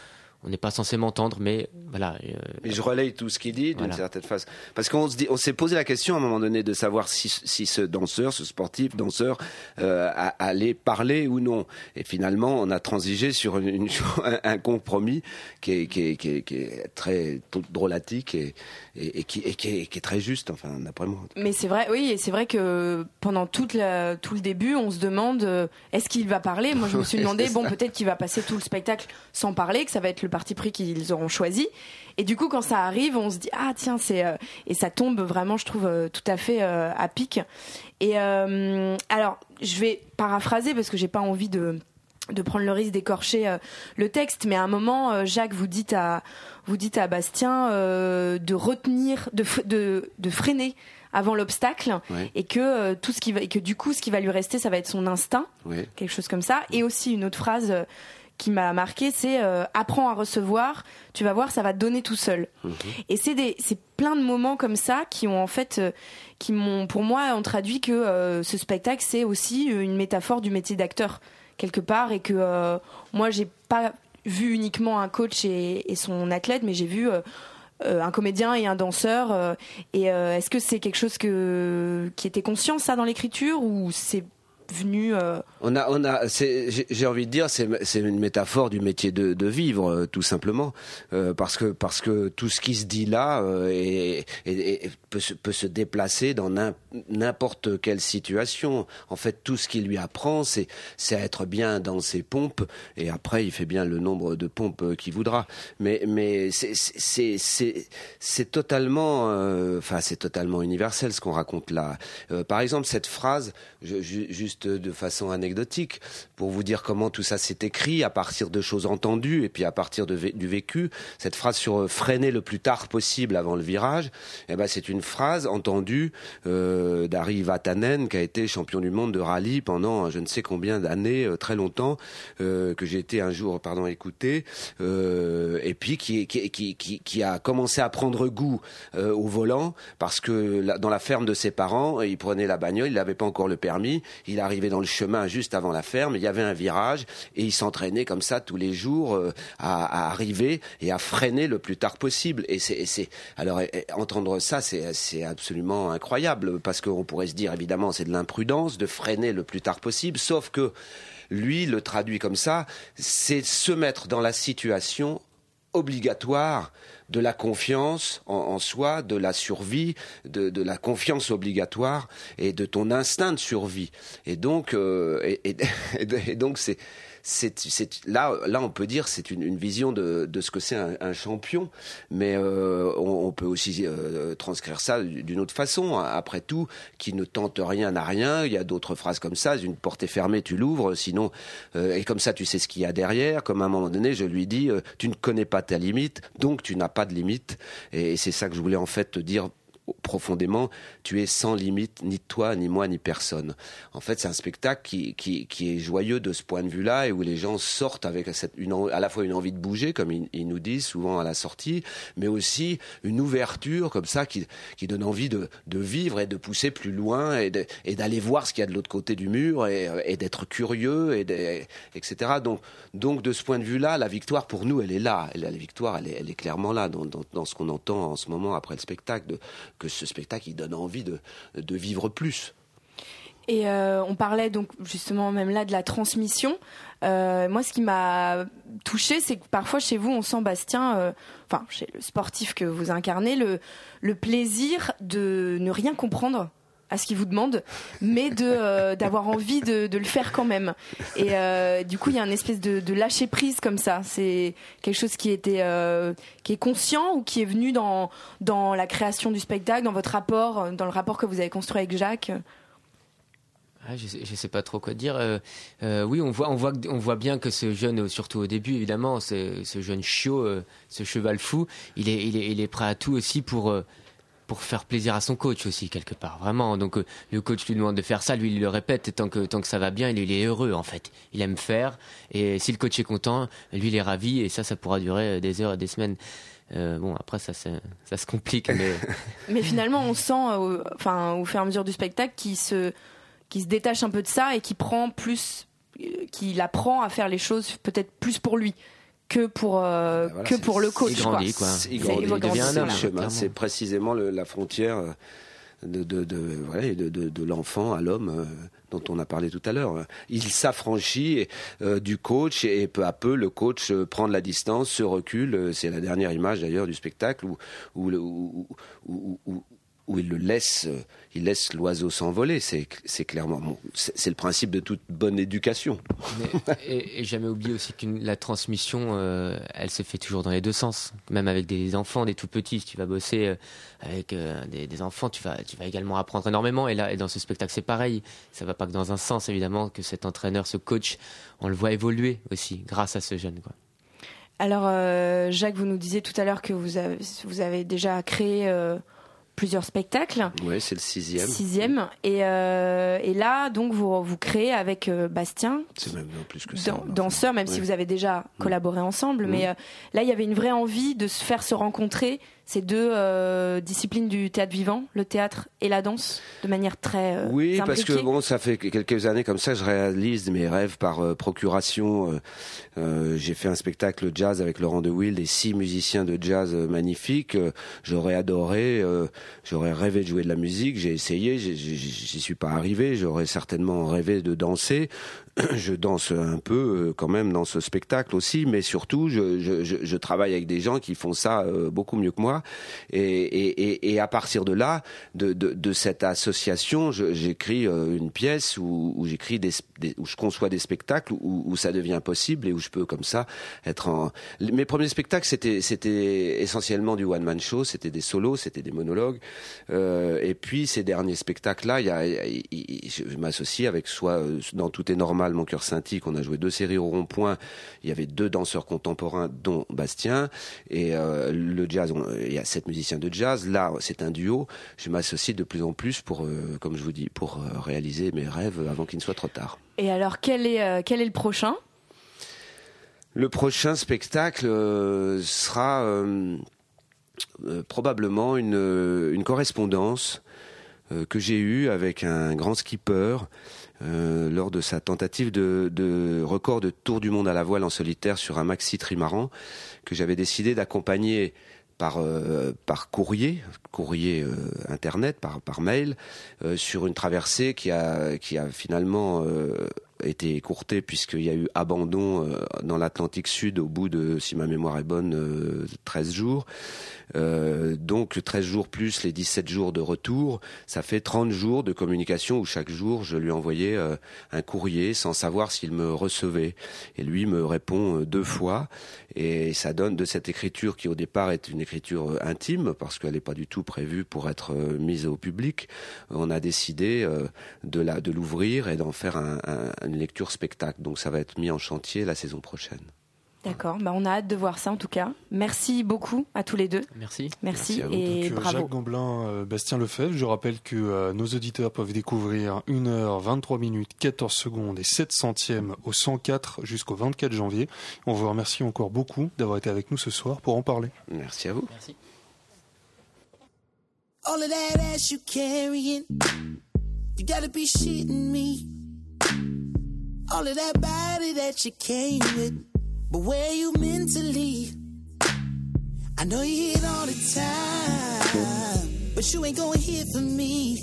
on n'est pas censé m'entendre, mais voilà. Euh, mais je relaye tout ce qu'il dit d'une certaine façon. Parce qu'on on s'est posé la question à un moment donné de savoir si, si ce danseur, ce sportif danseur, euh, allait parler ou non. Et finalement, on a transigé sur une, un, compromis qui est, qui, est, qui, est, qui est, très drôlatique et, et, qui, et qui, est, qui est très juste, enfin, d'après moi. Mais c'est vrai, oui, et c'est vrai que pendant toute la, tout le début, on se demande euh, est-ce qu'il va parler? Moi, je me suis demandé, bon, peut-être qu'il va passer tout le spectacle sans parler, que ça va être le parti pris qu'ils auront choisi. Et du coup, quand ça arrive, on se dit ah tiens c'est euh, et ça tombe vraiment, je trouve euh, tout à fait euh, à pic. Et alors, je vais paraphraser parce que j'ai pas envie de de prendre le risque d'écorcher le texte, mais à un moment, Jacques, vous dites à vous dites à Bastien de retenir, de, de, de freiner avant l'obstacle et que tout ce qui va et que du coup ce qui va lui rester ça va être son instinct quelque chose comme ça et aussi une autre phrase qui m'a marqué, c'est euh, apprends à recevoir. Tu vas voir, ça va te donner tout seul. Mhm. Et c'est des, c'est plein de moments comme ça qui ont en fait, euh, qui m'ont, pour moi, ont traduit que euh, ce spectacle c'est aussi une métaphore du métier d'acteur quelque part et que moi j'ai pas vu uniquement un coach et, et son athlète, mais j'ai vu un comédien et un danseur. et est-ce que c'est quelque chose que, qui était conscient ça dans l'écriture ou c'est venu. Euh, on a, on a, j'ai envie de dire, c'est une métaphore du métier de, vivre, euh, tout simplement, euh, parce que parce que tout ce qui se dit là peut, se, peut se déplacer dans n'importe quelle situation. En fait, tout ce qui lui apprend, c'est c'est être bien dans ses pompes, et après, il fait bien le nombre de pompes qu'il voudra. Mais mais c'est c'est c'est totalement, enfin, c'est totalement universel ce qu'on raconte là. par exemple, cette phrase, juste de façon anecdotique pour vous dire comment tout ça s'est écrit à partir de choses entendues et puis à partir du vécu. Cette phrase sur euh, freiner le plus tard possible avant le virage, eh ben c'est une phrase entendue euh, Vatanen qui a été champion du monde de rallye pendant je ne sais combien d'années, euh, très longtemps, que j'ai été un jour pardon écouté et puis qui, a commencé à prendre goût au volant parce que dans la ferme de ses parents, il prenait la bagnole, il n'avait pas encore le permis, il a arrivé dans le chemin juste avant la ferme, il y avait un virage et il s'entraînait comme ça tous les jours euh, à, arriver et à freiner le plus tard possible. Et c'est, alors entendre ça, c'est absolument incroyable parce qu'on pourrait se dire évidemment c'est de l'imprudence de freiner le plus tard possible, sauf que lui le traduit comme ça, c'est se mettre dans la situation obligatoire de la confiance en, soi, de la survie, de, la confiance obligatoire et de ton instinct de survie. Et donc, euh, et donc c'est c'est là, là, on peut dire c'est une, vision de, de, ce que c'est un, champion, mais euh, on, peut aussi euh, transcrire ça d'une autre façon. Après tout, qui ne tente rien n'a rien. Il y a d'autres phrases comme ça. Une porte est fermée, tu l'ouvres. Sinon, euh, et comme ça, tu sais ce qu'il y a derrière. Comme à un moment donné, je lui dis, tu ne connais pas ta limite, donc tu n'as pas de limite. Et, c'est ça que je voulais en fait te dire profondément, tu es sans limite, ni toi, ni moi, ni personne. En fait, c'est un spectacle qui, qui, qui, est joyeux de ce point de vue-là et où les gens sortent avec à la fois une envie de bouger, comme ils, nous disent souvent à la sortie, mais aussi une ouverture comme ça qui, qui donne envie de, de vivre et de pousser plus loin et, d'aller voir ce qu'il y a de l'autre côté du mur et, et d'être curieux, et etc. Donc, donc, de ce point de vue-là, la victoire pour nous, elle est là. La victoire, elle est, clairement là dans, ce qu'on entend en ce moment après le spectacle, ce spectacle, il donne envie de, vivre plus. Et euh, on parlait donc justement même là de la transmission. Euh, moi, ce qui m'a touché, c'est que parfois chez vous, on sent Bastien, euh, enfin chez le sportif que vous incarnez, le, le plaisir de ne rien comprendre à ce qu'il vous demande, mais de euh, d'avoir envie de, de, le faire quand même. Et euh, du coup, il y a une espèce de, lâcher prise comme ça. C'est quelque chose qui était euh, qui est conscient ou qui est venu dans dans la création du spectacle, dans votre rapport, dans le rapport que vous avez construit avec Jacques? Ah, je, je sais pas trop quoi dire. Oui, on voit, on voit, on voit bien que ce jeune, surtout au début, évidemment, ce, ce jeune chiot, ce cheval fou, il est, il est, il est prêt à tout aussi pour pour faire plaisir à son coach aussi quelque part vraiment. Donc euh, le coach lui demande de faire ça lui il le répète tant que tant que ça va bien il, il est heureux en fait. Il aime faire et si le coach est content lui il est ravi et ça ça pourra durer des heures et des semaines. Euh, bon après ça ça se complique mais mais finalement on sent euh, au fur et à mesure du spectacle qui se qui se détache un peu de ça et qui prend plus qu'il apprend à faire les choses peut-être plus pour lui que pour euh, voilà, que pour le coach. Il grandit, quoi. Il grandit, il devient un homme. Chemin, c'est précisément le, la frontière de de de, de, l'enfant à l'homme. Euh, dont on a parlé tout à l'heure. Il s'affranchit euh, du coach et peu à peu le coach euh, prend de la distance, se recule. C'est la dernière image d'ailleurs du spectacle où, où, où, où, où il le laisse, il laisse l'oiseau s'envoler. C'est, c'est clairement, bon, c'est, le principe de toute bonne éducation. Mais, et, et, jamais oublier aussi que la transmission, euh, elle se fait toujours dans les deux sens. Même avec des enfants, des tout petits, si tu vas bosser euh, avec euh, des, des, enfants, tu vas, tu vas également apprendre énormément. Et là, et dans ce spectacle, c'est pareil. Ça va pas que dans un sens, évidemment, que cet entraîneur, ce coach, on le voit évoluer aussi grâce à ce jeune. Quoi. Alors, euh, Jacques, vous nous disiez tout à l'heure que vous avez, vous avez déjà créé plusieurs spectacles. Oui, c'est le sixième. Sixième. Et, euh, et là, donc, vous, vous créez avec euh, Bastien. C'est même non plus que ça. Dan, danseur, même oui. si vous avez déjà collaboré ensemble. Mais euh, là, il y avait une vraie envie de se faire se rencontrer ces deux euh, disciplines du théâtre vivant, le théâtre et la danse, de manière très euh, oui, parce que bon, ça fait quelques années comme ça, je réalise mes rêves par euh, procuration. J'ai fait un spectacle jazz avec Laurent de Wild et six musiciens de jazz magnifiques. J'aurais adoré, j'aurais rêvé de jouer de la musique. J'ai essayé, j'y suis pas arrivé. J'aurais certainement rêvé de danser. Je danse un peu quand même dans ce spectacle aussi, mais surtout, je, je, je travaille avec des gens qui font ça beaucoup mieux que moi. Et, et, et, à partir de là, de, de, de cette association, j'écris une pièce où, où j'écris des, où je conçois des spectacles où, où, ça devient possible et où je peux comme ça être en. Mes premiers spectacles, c'était essentiellement du one man show, c'était des solos, c'était des monologues. Euh, et puis ces derniers spectacles-là, il y a, il, il, je m'associe avec soit dans Tout est normal, mon cœur scintille, qu'on a joué deux séries au rond-point. Il y avait deux danseurs contemporains, dont Bastien et euh, le jazz. On, il y a sept musiciens de jazz. Là, c'est un duo. Je m'associe de plus en plus pour, euh, comme je vous dis, pour euh, réaliser mes rêves avant qu'il ne soit trop tard. Et alors, quel est, quel est le prochain? Le prochain spectacle sera probablement une, une correspondance que j'ai eue avec un grand skipper euh, lors de sa tentative de, record de tour du monde à la voile en solitaire sur un maxi trimaran que j'avais décidé d'accompagner par euh, par courrier, courrier euh, internet, par par mail, sur une traversée qui a qui a finalement été écourtée puisqu'il y a eu abandon dans l'Atlantique Sud au bout de, si ma mémoire est bonne, 13 jours. Euh, donc 13 jours plus les 17 jours de retour, ça fait 30 jours de communication où chaque jour je lui envoyais euh, un courrier sans savoir s'il me recevait. Et lui me répond euh, deux fois et ça donne de cette écriture qui au départ est une écriture intime parce qu'elle n'est pas du tout prévue pour être mise au public. On a décidé de la de l'ouvrir et d'en faire un, un, une lecture spectacle. Donc ça va être mis en chantier la saison prochaine. D'accord, bah on a hâte de voir ça en tout cas. Merci beaucoup à tous les deux. Merci. Merci, Merci à vous. et Donc, euh, bravo. Jacques Gamblin, euh, Bastien Lefebvre. Je rappelle que euh, nos auditeurs peuvent découvrir 1h, 23 minutes, 14 secondes et 7 centièmes au 104 jusqu'au 24 janvier. On vous remercie encore beaucoup d'avoir été avec nous ce soir pour en parler. Merci à vous. Merci. All of that ass you carrying, you gotta be shitting me. All of that body that you came with, but where you mentally? I know you hit all the time, but you ain't going hit for me.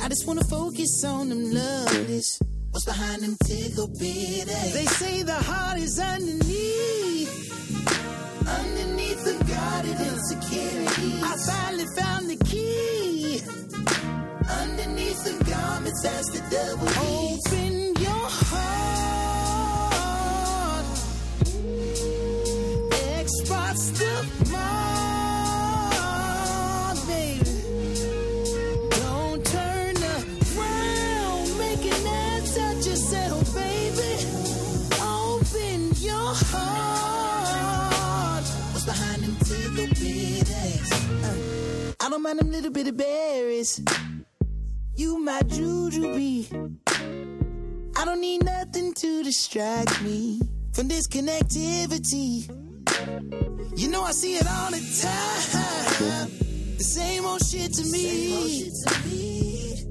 I just wanna focus on them lovelies. What's behind them tickle bitties? They say the heart is underneath. Underneath the guarded insecurity. I finally found the key. Underneath the garments, that's the devil. Mind them little bitty berries. You my juju bee. I don't need nothing to distract me from this connectivity. You know I see it all the time. The same old shit to me.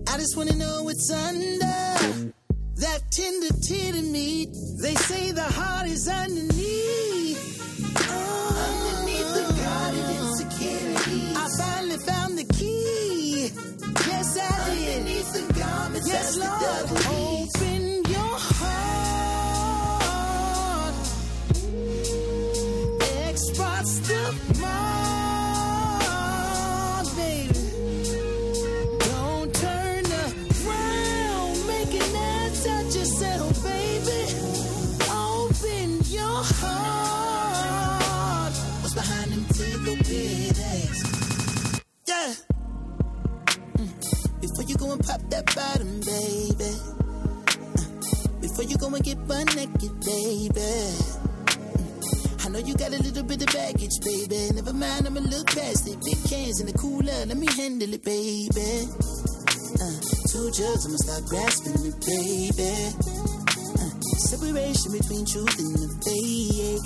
I just wanna know what's under that tender titty meat. They say the heart is. Underneath finally found the key. Baby. Never mind, I'ma look past it. Big cans in the cooler, let me handle it, baby. Uh, two jugs, I'ma start grasping it, baby. Uh, separation between truth and the fake.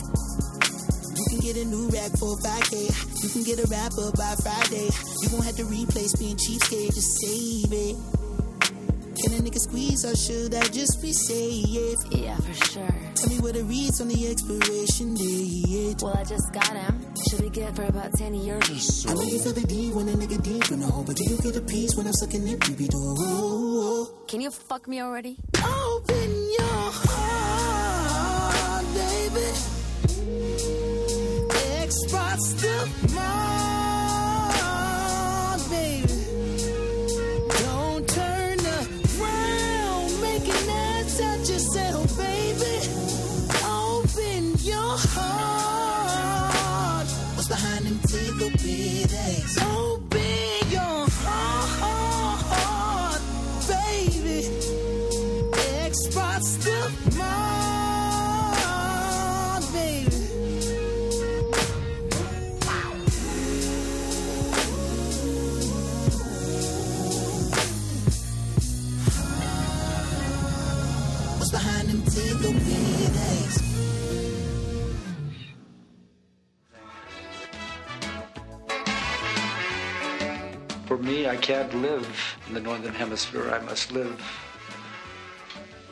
You can get a new rack for 5K. You can get a rapper by Friday. You gon' have to replace being cheapskate, just save it. Can a nigga squeeze or should I just be safe? Yeah, for sure. Tell me what it reads on the expiration date. Well, I just got him. Should be good for about 10 years so. I know you feel the D when a nigga deep in the hole, but do you get a piece when I'm sucking it, baby? Do Can you fuck me already? open your heart, For me, I can't live in the northern hemisphere. I must live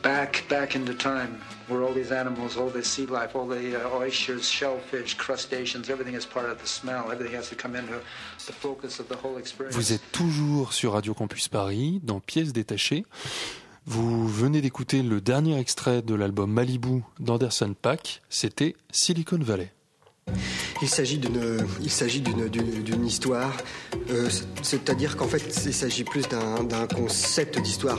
back, back into time, where all these animals, all this sea life, all the uh, oysters, shellfish, crustaceans, everything is part of the smell. Everything has to come into the focus of the whole experience. Vous êtes toujours sur Radio Campus Paris, dans Pièces détachées. Vous venez d'écouter le dernier extrait de l'album Malibu d'Anderson Paak, c'était Silicon Valley. Il s'agit d'une, histoire, euh, c'est- c'est-à-dire qu'en fait, il s'agit plus d'un concept d'histoire.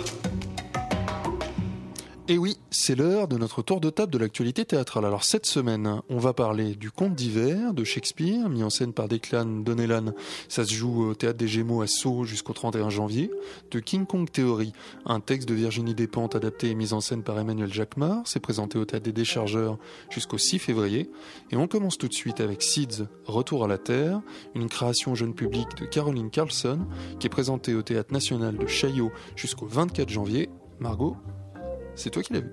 Et oui, c'est l'heure de notre tour de table de l'actualité théâtrale. Alors cette semaine, on va parler du conte d'hiver de Shakespeare, mis en scène par Declan Donnellan. Ça se joue au théâtre des Gémeaux à Sceaux jusqu'au 31 janvier. De King Kong Theory, un texte de Virginie Despentes adapté et mis en scène par Emmanuel Jacquemart. C'est présenté au théâtre des Déchargeurs jusqu'au 6 février. Et on commence tout de suite avec Seeds, Retour à la Terre, une création jeune public de Caroline Carlson, qui est présentée au théâtre national de Chaillot jusqu'au 24 janvier. Margot, c'est toi qui l'as vu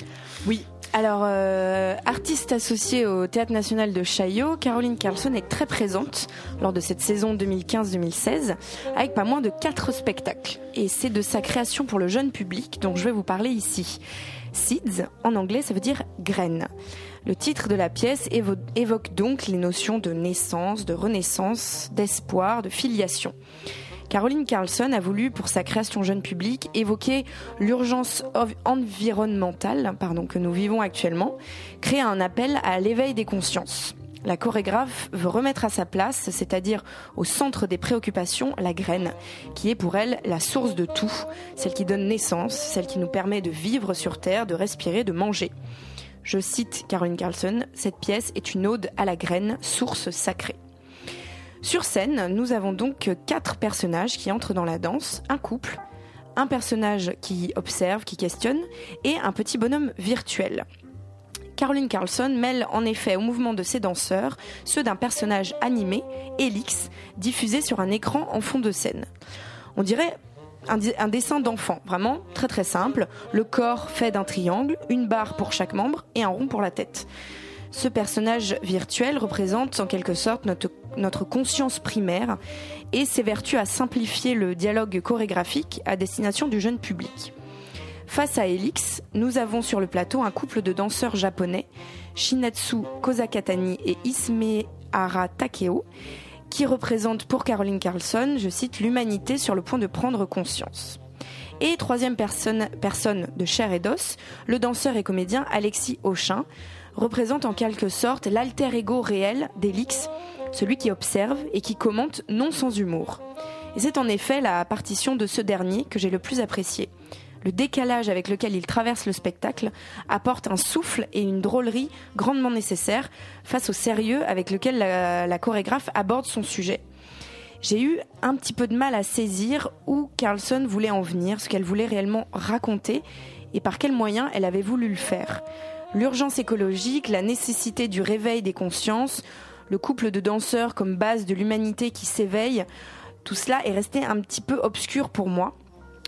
Oui. Alors, euh, artiste associée au Théâtre National de Chaillot, Caroline Carlson est très présente lors de cette saison 2015-2016, avec pas moins de quatre spectacles. Et c'est de sa création pour le jeune public dont je vais vous parler ici. Seeds, en anglais, ça veut dire graines. Le titre de la pièce évoque donc les notions de naissance, de renaissance, d'espoir, de filiation. Caroline Carlson a voulu, pour sa création jeune public, évoquer l'urgence environnementale que nous vivons actuellement, créer un appel à l'éveil des consciences. La chorégraphe veut remettre à sa place, c'est-à-dire au centre des préoccupations, la graine, qui est pour elle la source de tout, celle qui donne naissance, celle qui nous permet de vivre sur Terre, de respirer, de manger. Je cite Caroline Carlson, cette pièce est une ode à la graine, source sacrée. Sur scène, nous avons donc quatre personnages qui entrent dans la danse, un couple, un personnage qui observe, qui questionne, et un petit bonhomme virtuel. Caroline Carlson mêle en effet au mouvement de ses danseurs ceux d'un personnage animé, Elix, diffusé sur un écran en fond de scène. On dirait un, un dessin d'enfant, vraiment très très simple, le corps fait d'un triangle, une barre pour chaque membre et un rond pour la tête. Ce personnage virtuel représente en quelque sorte notre, conscience primaire et s'évertue à simplifier le dialogue chorégraphique à destination du jeune public. Face à Elix, nous avons sur le plateau un couple de danseurs japonais, Shinatsu Kozakatani et Ismehara Takeo, qui représentent pour Caroline Carlson, je cite, l'humanité sur le point de prendre conscience. Et troisième personne, personne de chair et d'os, le danseur et comédien Alexis Auchin, représente en quelque sorte l'alter ego réel d'Elix, celui qui observe et qui commente non sans humour. Et c'est en effet la partition de ce dernier que j'ai le plus apprécié. Le décalage avec lequel il traverse le spectacle apporte un souffle et une drôlerie grandement nécessaires face au sérieux avec lequel la, chorégraphe aborde son sujet. J'ai eu un petit peu de mal à saisir où Carlson voulait en venir, ce qu'elle voulait réellement raconter et par quels moyens elle avait voulu le faire l'urgence écologique, la nécessité du réveil des consciences, le couple de danseurs comme base de l'humanité qui s'éveille, tout cela est resté un petit peu obscur pour moi.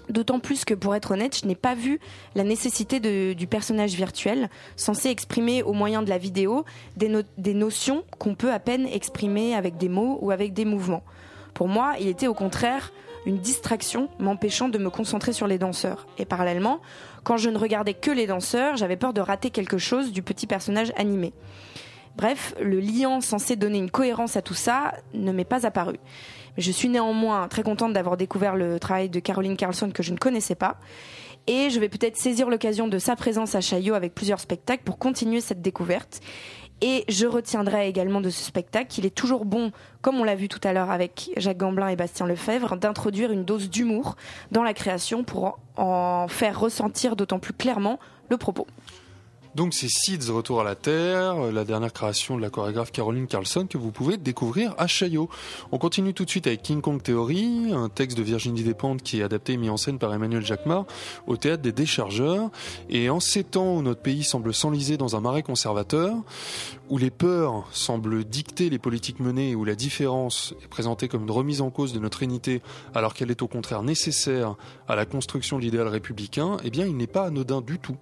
D'autant plus que, pour être honnête, je n'ai pas vu la nécessité du personnage virtuel, censé exprimer au moyen de la vidéo des, notions qu'on peut à peine exprimer avec des mots ou avec des mouvements. Pour moi, il était au contraire une distraction m'empêchant de me concentrer sur les danseurs. Et parallèlement, quand je ne regardais que les danseurs, j'avais peur de rater quelque chose du petit personnage animé. Bref, le liant censé donner une cohérence à tout ça ne m'est pas apparu. Je suis néanmoins très contente d'avoir découvert le travail de Caroline Carlson que je ne connaissais pas. Et je vais peut-être saisir l'occasion de sa présence à Chaillot avec plusieurs spectacles pour continuer cette découverte. Et je retiendrai également de ce spectacle qu'il est toujours bon, comme on l'a vu tout à l'heure avec Jacques Gamblin et Bastien Lefebvre, d'introduire une dose d'humour dans la création pour en faire ressentir d'autant plus clairement le propos. Donc c'est Seeds Retour à la Terre, la dernière création de la chorégraphe Caroline Carlson que vous pouvez découvrir à Chaillot. On continue tout de suite avec King Kong Theory, un texte de Virginie Despentes qui est adapté et mis en scène par Emmanuel Jacquemart au théâtre des Déchargeurs. Et en ces temps où notre pays semble s'enliser dans un marais conservateur, où les peurs semblent dicter les politiques menées et où la différence est présentée comme une remise en cause de notre unité alors qu'elle est au contraire nécessaire à la construction de l'idéal républicain, eh bien il n'est pas anodin du tout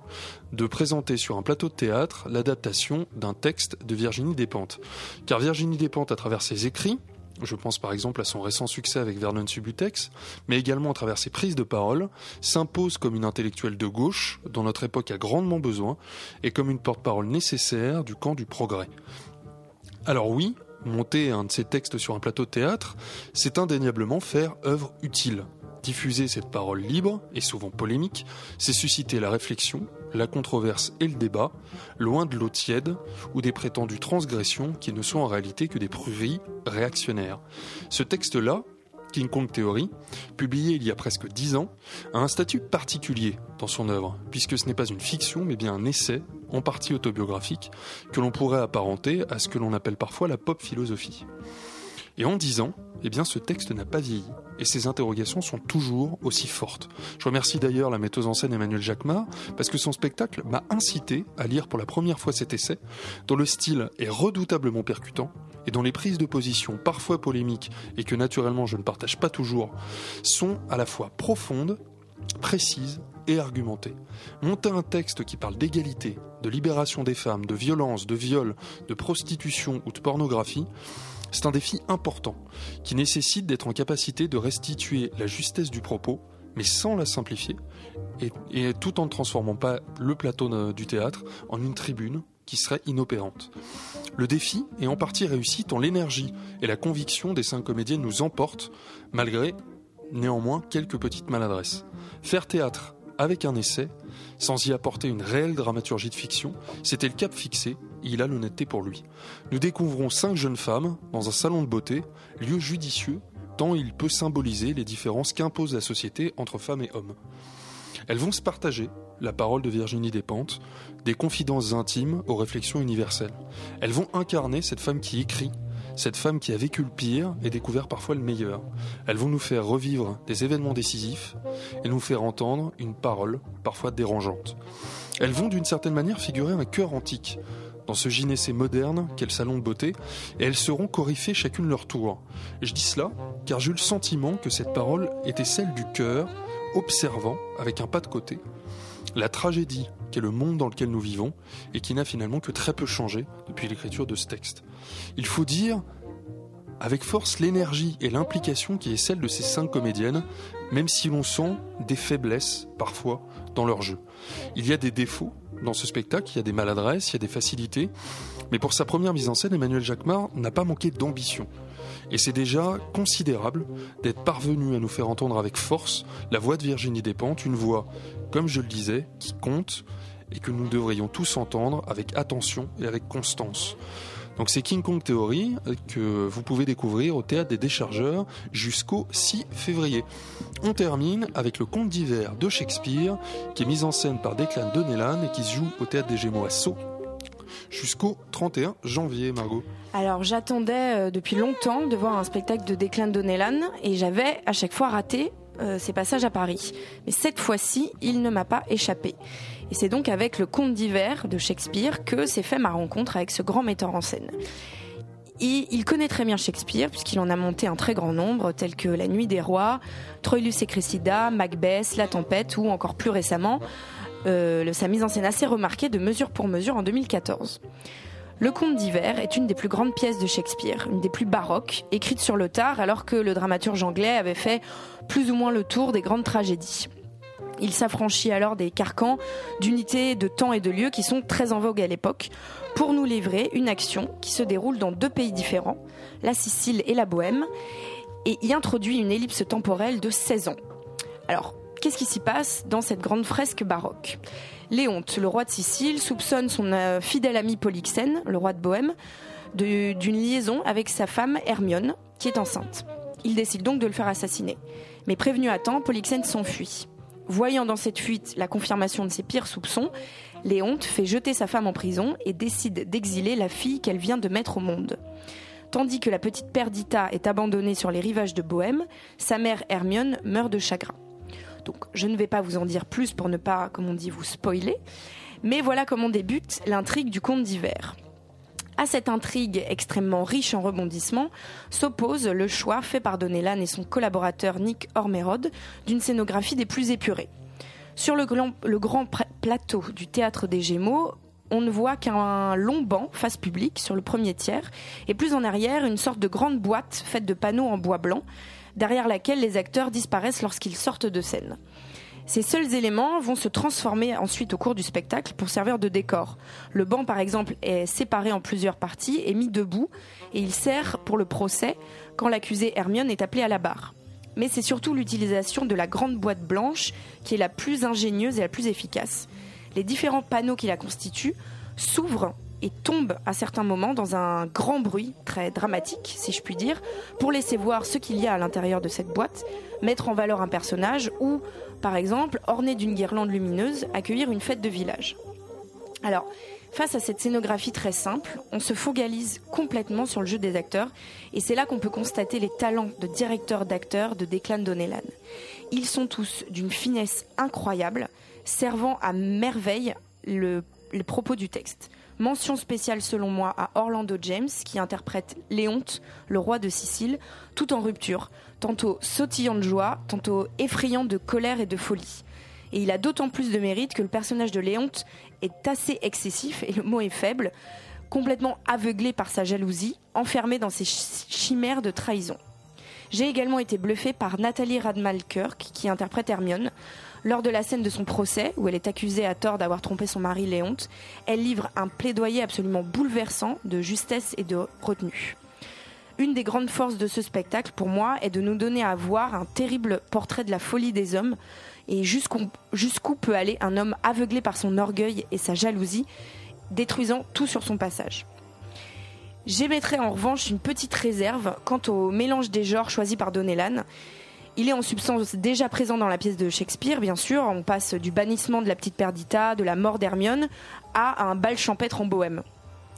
de présenter sur un plateau de théâtre l'adaptation d'un texte de Virginie Despentes. Car Virginie Despentes, à travers ses écrits, je pense par exemple à son récent succès avec Vernon Subutex, mais également à travers ses prises de parole, s'impose comme une intellectuelle de gauche dont notre époque a grandement besoin et comme une porte-parole nécessaire du camp du progrès. Alors oui, monter un de ses textes sur un plateau de théâtre, c'est indéniablement faire œuvre utile. Diffuser cette parole libre et souvent polémique, c'est susciter la réflexion, la controverse et le débat, loin de l'eau tiède ou des prétendues transgressions qui ne sont en réalité que des pruveries réactionnaires. Ce texte-là, King Kong Theory, publié il y a presque dix ans, a un statut particulier dans son œuvre, puisque ce n'est pas une fiction, mais bien un essai, en partie autobiographique, que l'on pourrait apparenter à ce que l'on appelle parfois la pop philosophie. Et en dix ans, eh bien, ce texte n'a pas vieilli, et ses interrogations sont toujours aussi fortes. Je remercie d'ailleurs la metteuse en scène Emmanuel Jacquemart, parce que son spectacle m'a incité à lire pour la première fois cet essai, dont le style est redoutablement percutant, et dont les prises de position, parfois polémiques, et que naturellement je ne partage pas toujours, sont à la fois profondes, précises et argumentées. Monter un texte qui parle d'égalité, de libération des femmes, de violence, de viol, de prostitution ou de pornographie, c'est un défi important qui nécessite d'être en capacité de restituer la justesse du propos, mais sans la simplifier, et, tout en ne transformant pas le plateau du théâtre en une tribune qui serait inopérante. Le défi est en partie réussi tant l'énergie et la conviction des cinq comédiennes nous emportent, malgré néanmoins quelques petites maladresses. Faire théâtre avec un essai, sans y apporter une réelle dramaturgie de fiction, c'était le cap fixé il a l'honnêteté pour lui. Nous découvrons cinq jeunes femmes dans un salon de beauté, lieu judicieux tant il peut symboliser les différences qu'impose la société entre femmes et hommes. Elles vont se partager la parole de Virginie Despentes, des confidences intimes aux réflexions universelles. Elles vont incarner cette femme qui écrit, cette femme qui a vécu le pire et découvert parfois le meilleur. Elles vont nous faire revivre des événements décisifs et nous faire entendre une parole parfois dérangeante. Elles vont d'une certaine manière figurer un cœur antique dans ce gynécée moderne qu'est salon de beauté, et elles seront coryphées chacune leur tour. Je dis cela car eu le sentiment que cette parole était celle du cœur, observant, avec un pas de côté, la tragédie qu'est le monde dans lequel nous vivons et qui n'a finalement que très peu changé depuis l'écriture de ce texte. Il faut dire avec force l'énergie et l'implication qui est celle de ces cinq comédiennes, même si l'on sent des faiblesses parfois dans leur jeu. Il y a des défauts dans ce spectacle, il y a des maladresses, il y a des facilités, mais pour sa première mise en scène, Emmanuel Jacquemart n'a pas manqué d'ambition. Et c'est déjà considérable d'être parvenu à nous faire entendre avec force la voix de Virginie Despentes, une voix, comme je le disais, qui compte et que nous devrions tous entendre avec attention et avec constance. Donc c'est King Kong Theory que vous pouvez découvrir au théâtre des Déchargeurs jusqu'au 6 février. On termine avec le conte d'hiver de Shakespeare qui est mis en scène par Declan Donnellan et qui se joue au théâtre des Gémeaux à Sceaux jusqu'au 31 janvier, Margot. Alors j'attendais euh, depuis longtemps de voir un spectacle de Declan Donnellan et j'avais à chaque fois raté euh, ses passages à Paris. Mais cette fois-ci, il ne m'a pas échappé. Et c'est donc avec le Conte d'hiver de Shakespeare que s'est fait ma rencontre avec ce grand metteur en scène. il connaît très bien Shakespeare puisqu'il en a monté un très grand nombre tels que La Nuit des Rois, Troilus et Cressida, Macbeth, La Tempête ou encore plus récemment euh, sa mise en scène assez remarquée de Mesure pour Mesure en 2014. Le Conte d'hiver est une des plus grandes pièces de Shakespeare, une des plus baroques, écrite sur le tard alors que le dramaturge anglais avait fait plus ou moins le tour des grandes tragédies. Il s'affranchit alors des carcans d'unité de temps et de lieu qui sont très en vogue à l'époque pour nous livrer une action qui se déroule dans deux pays différents, la Sicile et la Bohème, et y introduit une ellipse temporelle de 16 ans. Alors, qu'est-ce qui s'y passe dans cette grande fresque baroque? Léonte, le roi de Sicile, soupçonne son euh, fidèle ami Polyxène, le roi de Bohême, d'une liaison avec sa femme Hermione, qui est enceinte. Il décide donc de le faire assassiner. Mais prévenu à temps, Polyxène s'enfuit. Voyant dans cette fuite la confirmation de ses pires soupçons, Léonte fait jeter sa femme en prison et décide d'exiler la fille qu'elle vient de mettre au monde. Tandis que la petite Perdita est abandonnée sur les rivages de Bohême, sa mère Hermione meurt de chagrin. Donc je ne vais pas vous en dire plus pour ne pas, comme on dit, vous spoiler. Mais voilà comment débute l'intrigue du conte d'hiver. À cette intrigue extrêmement riche en rebondissements s'oppose le choix fait par Donnellan et son collaborateur Nick Ormerod d'une scénographie des plus épurées. Sur le, le grand plateau du théâtre des Gémeaux, on ne voit qu'un long banc face public sur le premier tiers et plus en arrière une sorte de grande boîte faite de panneaux en bois blanc derrière laquelle les acteurs disparaissent lorsqu'ils sortent de scène. Ces seuls éléments vont se transformer ensuite au cours du spectacle pour servir de décor. Le banc, par exemple, est séparé en plusieurs parties et mis debout, et il sert pour le procès quand l'accusé Hermione est appelé à la barre. Mais c'est surtout l'utilisation de la grande boîte blanche qui est la plus ingénieuse et la plus efficace. Les différents panneaux qui la constituent s'ouvrent et tombe à certains moments dans un grand bruit très dramatique, si je puis dire, pour laisser voir ce qu'il y a à l'intérieur de cette boîte, mettre en valeur un personnage ou, par exemple, orné d'une guirlande lumineuse, accueillir une fête de village. Alors, face à cette scénographie très simple, on se focalise complètement sur le jeu des acteurs et c'est là qu'on peut constater les talents de directeur d'acteurs de Declan Donnellan. Ils sont tous d'une finesse incroyable, servant à merveille le, le propos du texte. Mention spéciale selon moi à Orlando James qui interprète Léonte, le roi de Sicile, tout en rupture, tantôt sautillant de joie, tantôt effrayant de colère et de folie. Et il a d'autant plus de mérite que le personnage de Léonte est assez excessif, et le mot est faible, complètement aveuglé par sa jalousie, enfermé dans ses ch- chimères de trahison. J'ai également été bluffé par Nathalie Radmalkirk, qui interprète Hermione. Lors de la scène de son procès, où elle est accusée à tort d'avoir trompé son mari Léonte, elle livre un plaidoyer absolument bouleversant de justesse et de retenue. Une des grandes forces de ce spectacle, pour moi, est de nous donner à voir un terrible portrait de la folie des hommes et jusqu'où peut aller un homme aveuglé par son orgueil et sa jalousie, détruisant tout sur son passage. J'émettrai en revanche une petite réserve quant au mélange des genres choisi par Donnellan. Il est en substance déjà présent dans la pièce de Shakespeare, bien sûr. On passe du bannissement de la petite Perdita, de la mort d'Hermione, à un bal champêtre en bohème.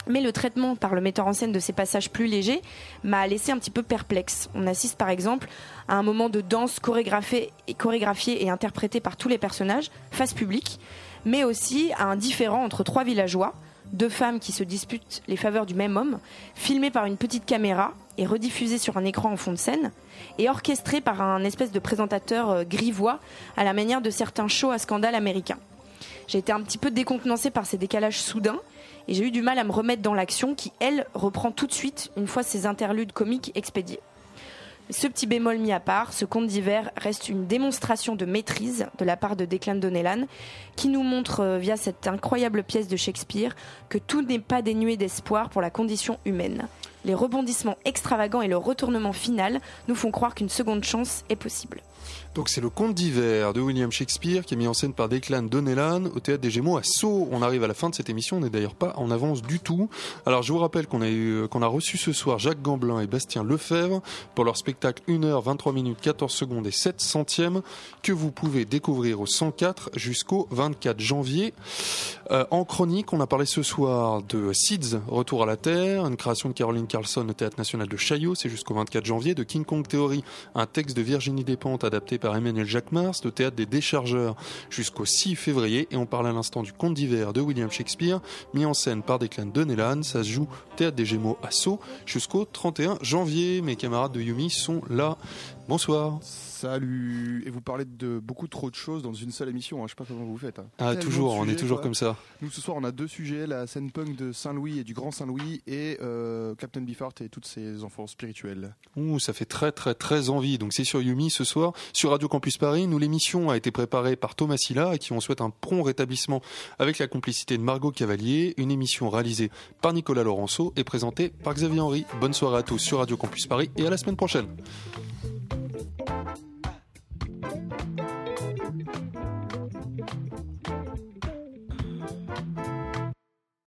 Mais le traitement par le metteur en scène de ces passages plus légers m'a laissé un petit peu perplexe. On assiste par exemple à un moment de danse chorégraphié et, chorégraphié et interprété par tous les personnages, face publique, mais aussi à un différend entre trois villageois, deux femmes qui se disputent les faveurs du même homme, filmé par une petite caméra et rediffusé sur un écran en fond de scène, et orchestré par un espèce de présentateur euh, grivois à la manière de certains shows à scandale américains. J'ai été un petit peu décontenancée par ces décalages soudains et j'ai eu du mal à me remettre dans l'action qui, elle, reprend tout de suite une fois ces interludes comiques expédiés. Ce petit bémol mis à part, ce conte d'hiver reste une démonstration de maîtrise de la part de Declan Donnellan, qui nous montre euh, via cette incroyable pièce de Shakespeare que tout n'est pas dénué d'espoir pour la condition humaine. Les rebondissements extravagants et le retournement final nous font croire qu'une seconde chance est possible. Donc c'est le conte d'hiver de William Shakespeare qui est mis en scène par Declan Donnellan au théâtre des Gémeaux à Sceaux. On arrive à la fin de cette émission, on n'est d'ailleurs pas en avance du tout. Alors je vous rappelle qu'on a eu qu'on a reçu ce soir Jacques Gamblin et Bastien Lefebvre pour leur spectacle 1h 23 minutes 14 secondes et 7 centièmes que vous pouvez découvrir au 104 jusqu'au 24 janvier. Euh, en chronique, on a parlé ce soir de Seeds, Retour à la Terre, une création de Caroline Carlson au Théâtre National de Chaillot, c'est jusqu'au 24 janvier, de King Kong Theory, un texte de Virginie Despentes adapté par Emmanuel Jacquemars, le Théâtre des Déchargeurs jusqu'au 6 février, et on parle à l'instant du Conte d'hiver de William Shakespeare, mis en scène par Declan Donnellan, ça se joue Théâtre des Gémeaux à Sceaux jusqu'au 31 janvier. Mes camarades de Yumi sont là. Bonsoir. Salut Et vous parlez de beaucoup trop de choses dans une seule émission, hein. je sais pas comment vous faites. hein. Ah, toujours, on est toujours quoi. comme ça. Nous ce soir on a deux sujets, la scène punk de Saint-Louis et du Grand Saint-Louis et euh, Captain Beefheart et toutes ses enfants spirituels. Ouh, ça fait très très très envie. Donc c'est sur Yumi ce soir, sur Radio Campus Paris. Nous l'émission a été préparée par Thomas Silla et qui on souhaite un prompt rétablissement avec la complicité de Margot Cavalier. Une émission réalisée par Nicolas Laurenceau et présentée par Xavier Henry. Bonne soirée à tous sur Radio Campus Paris et à la semaine prochaine. thank you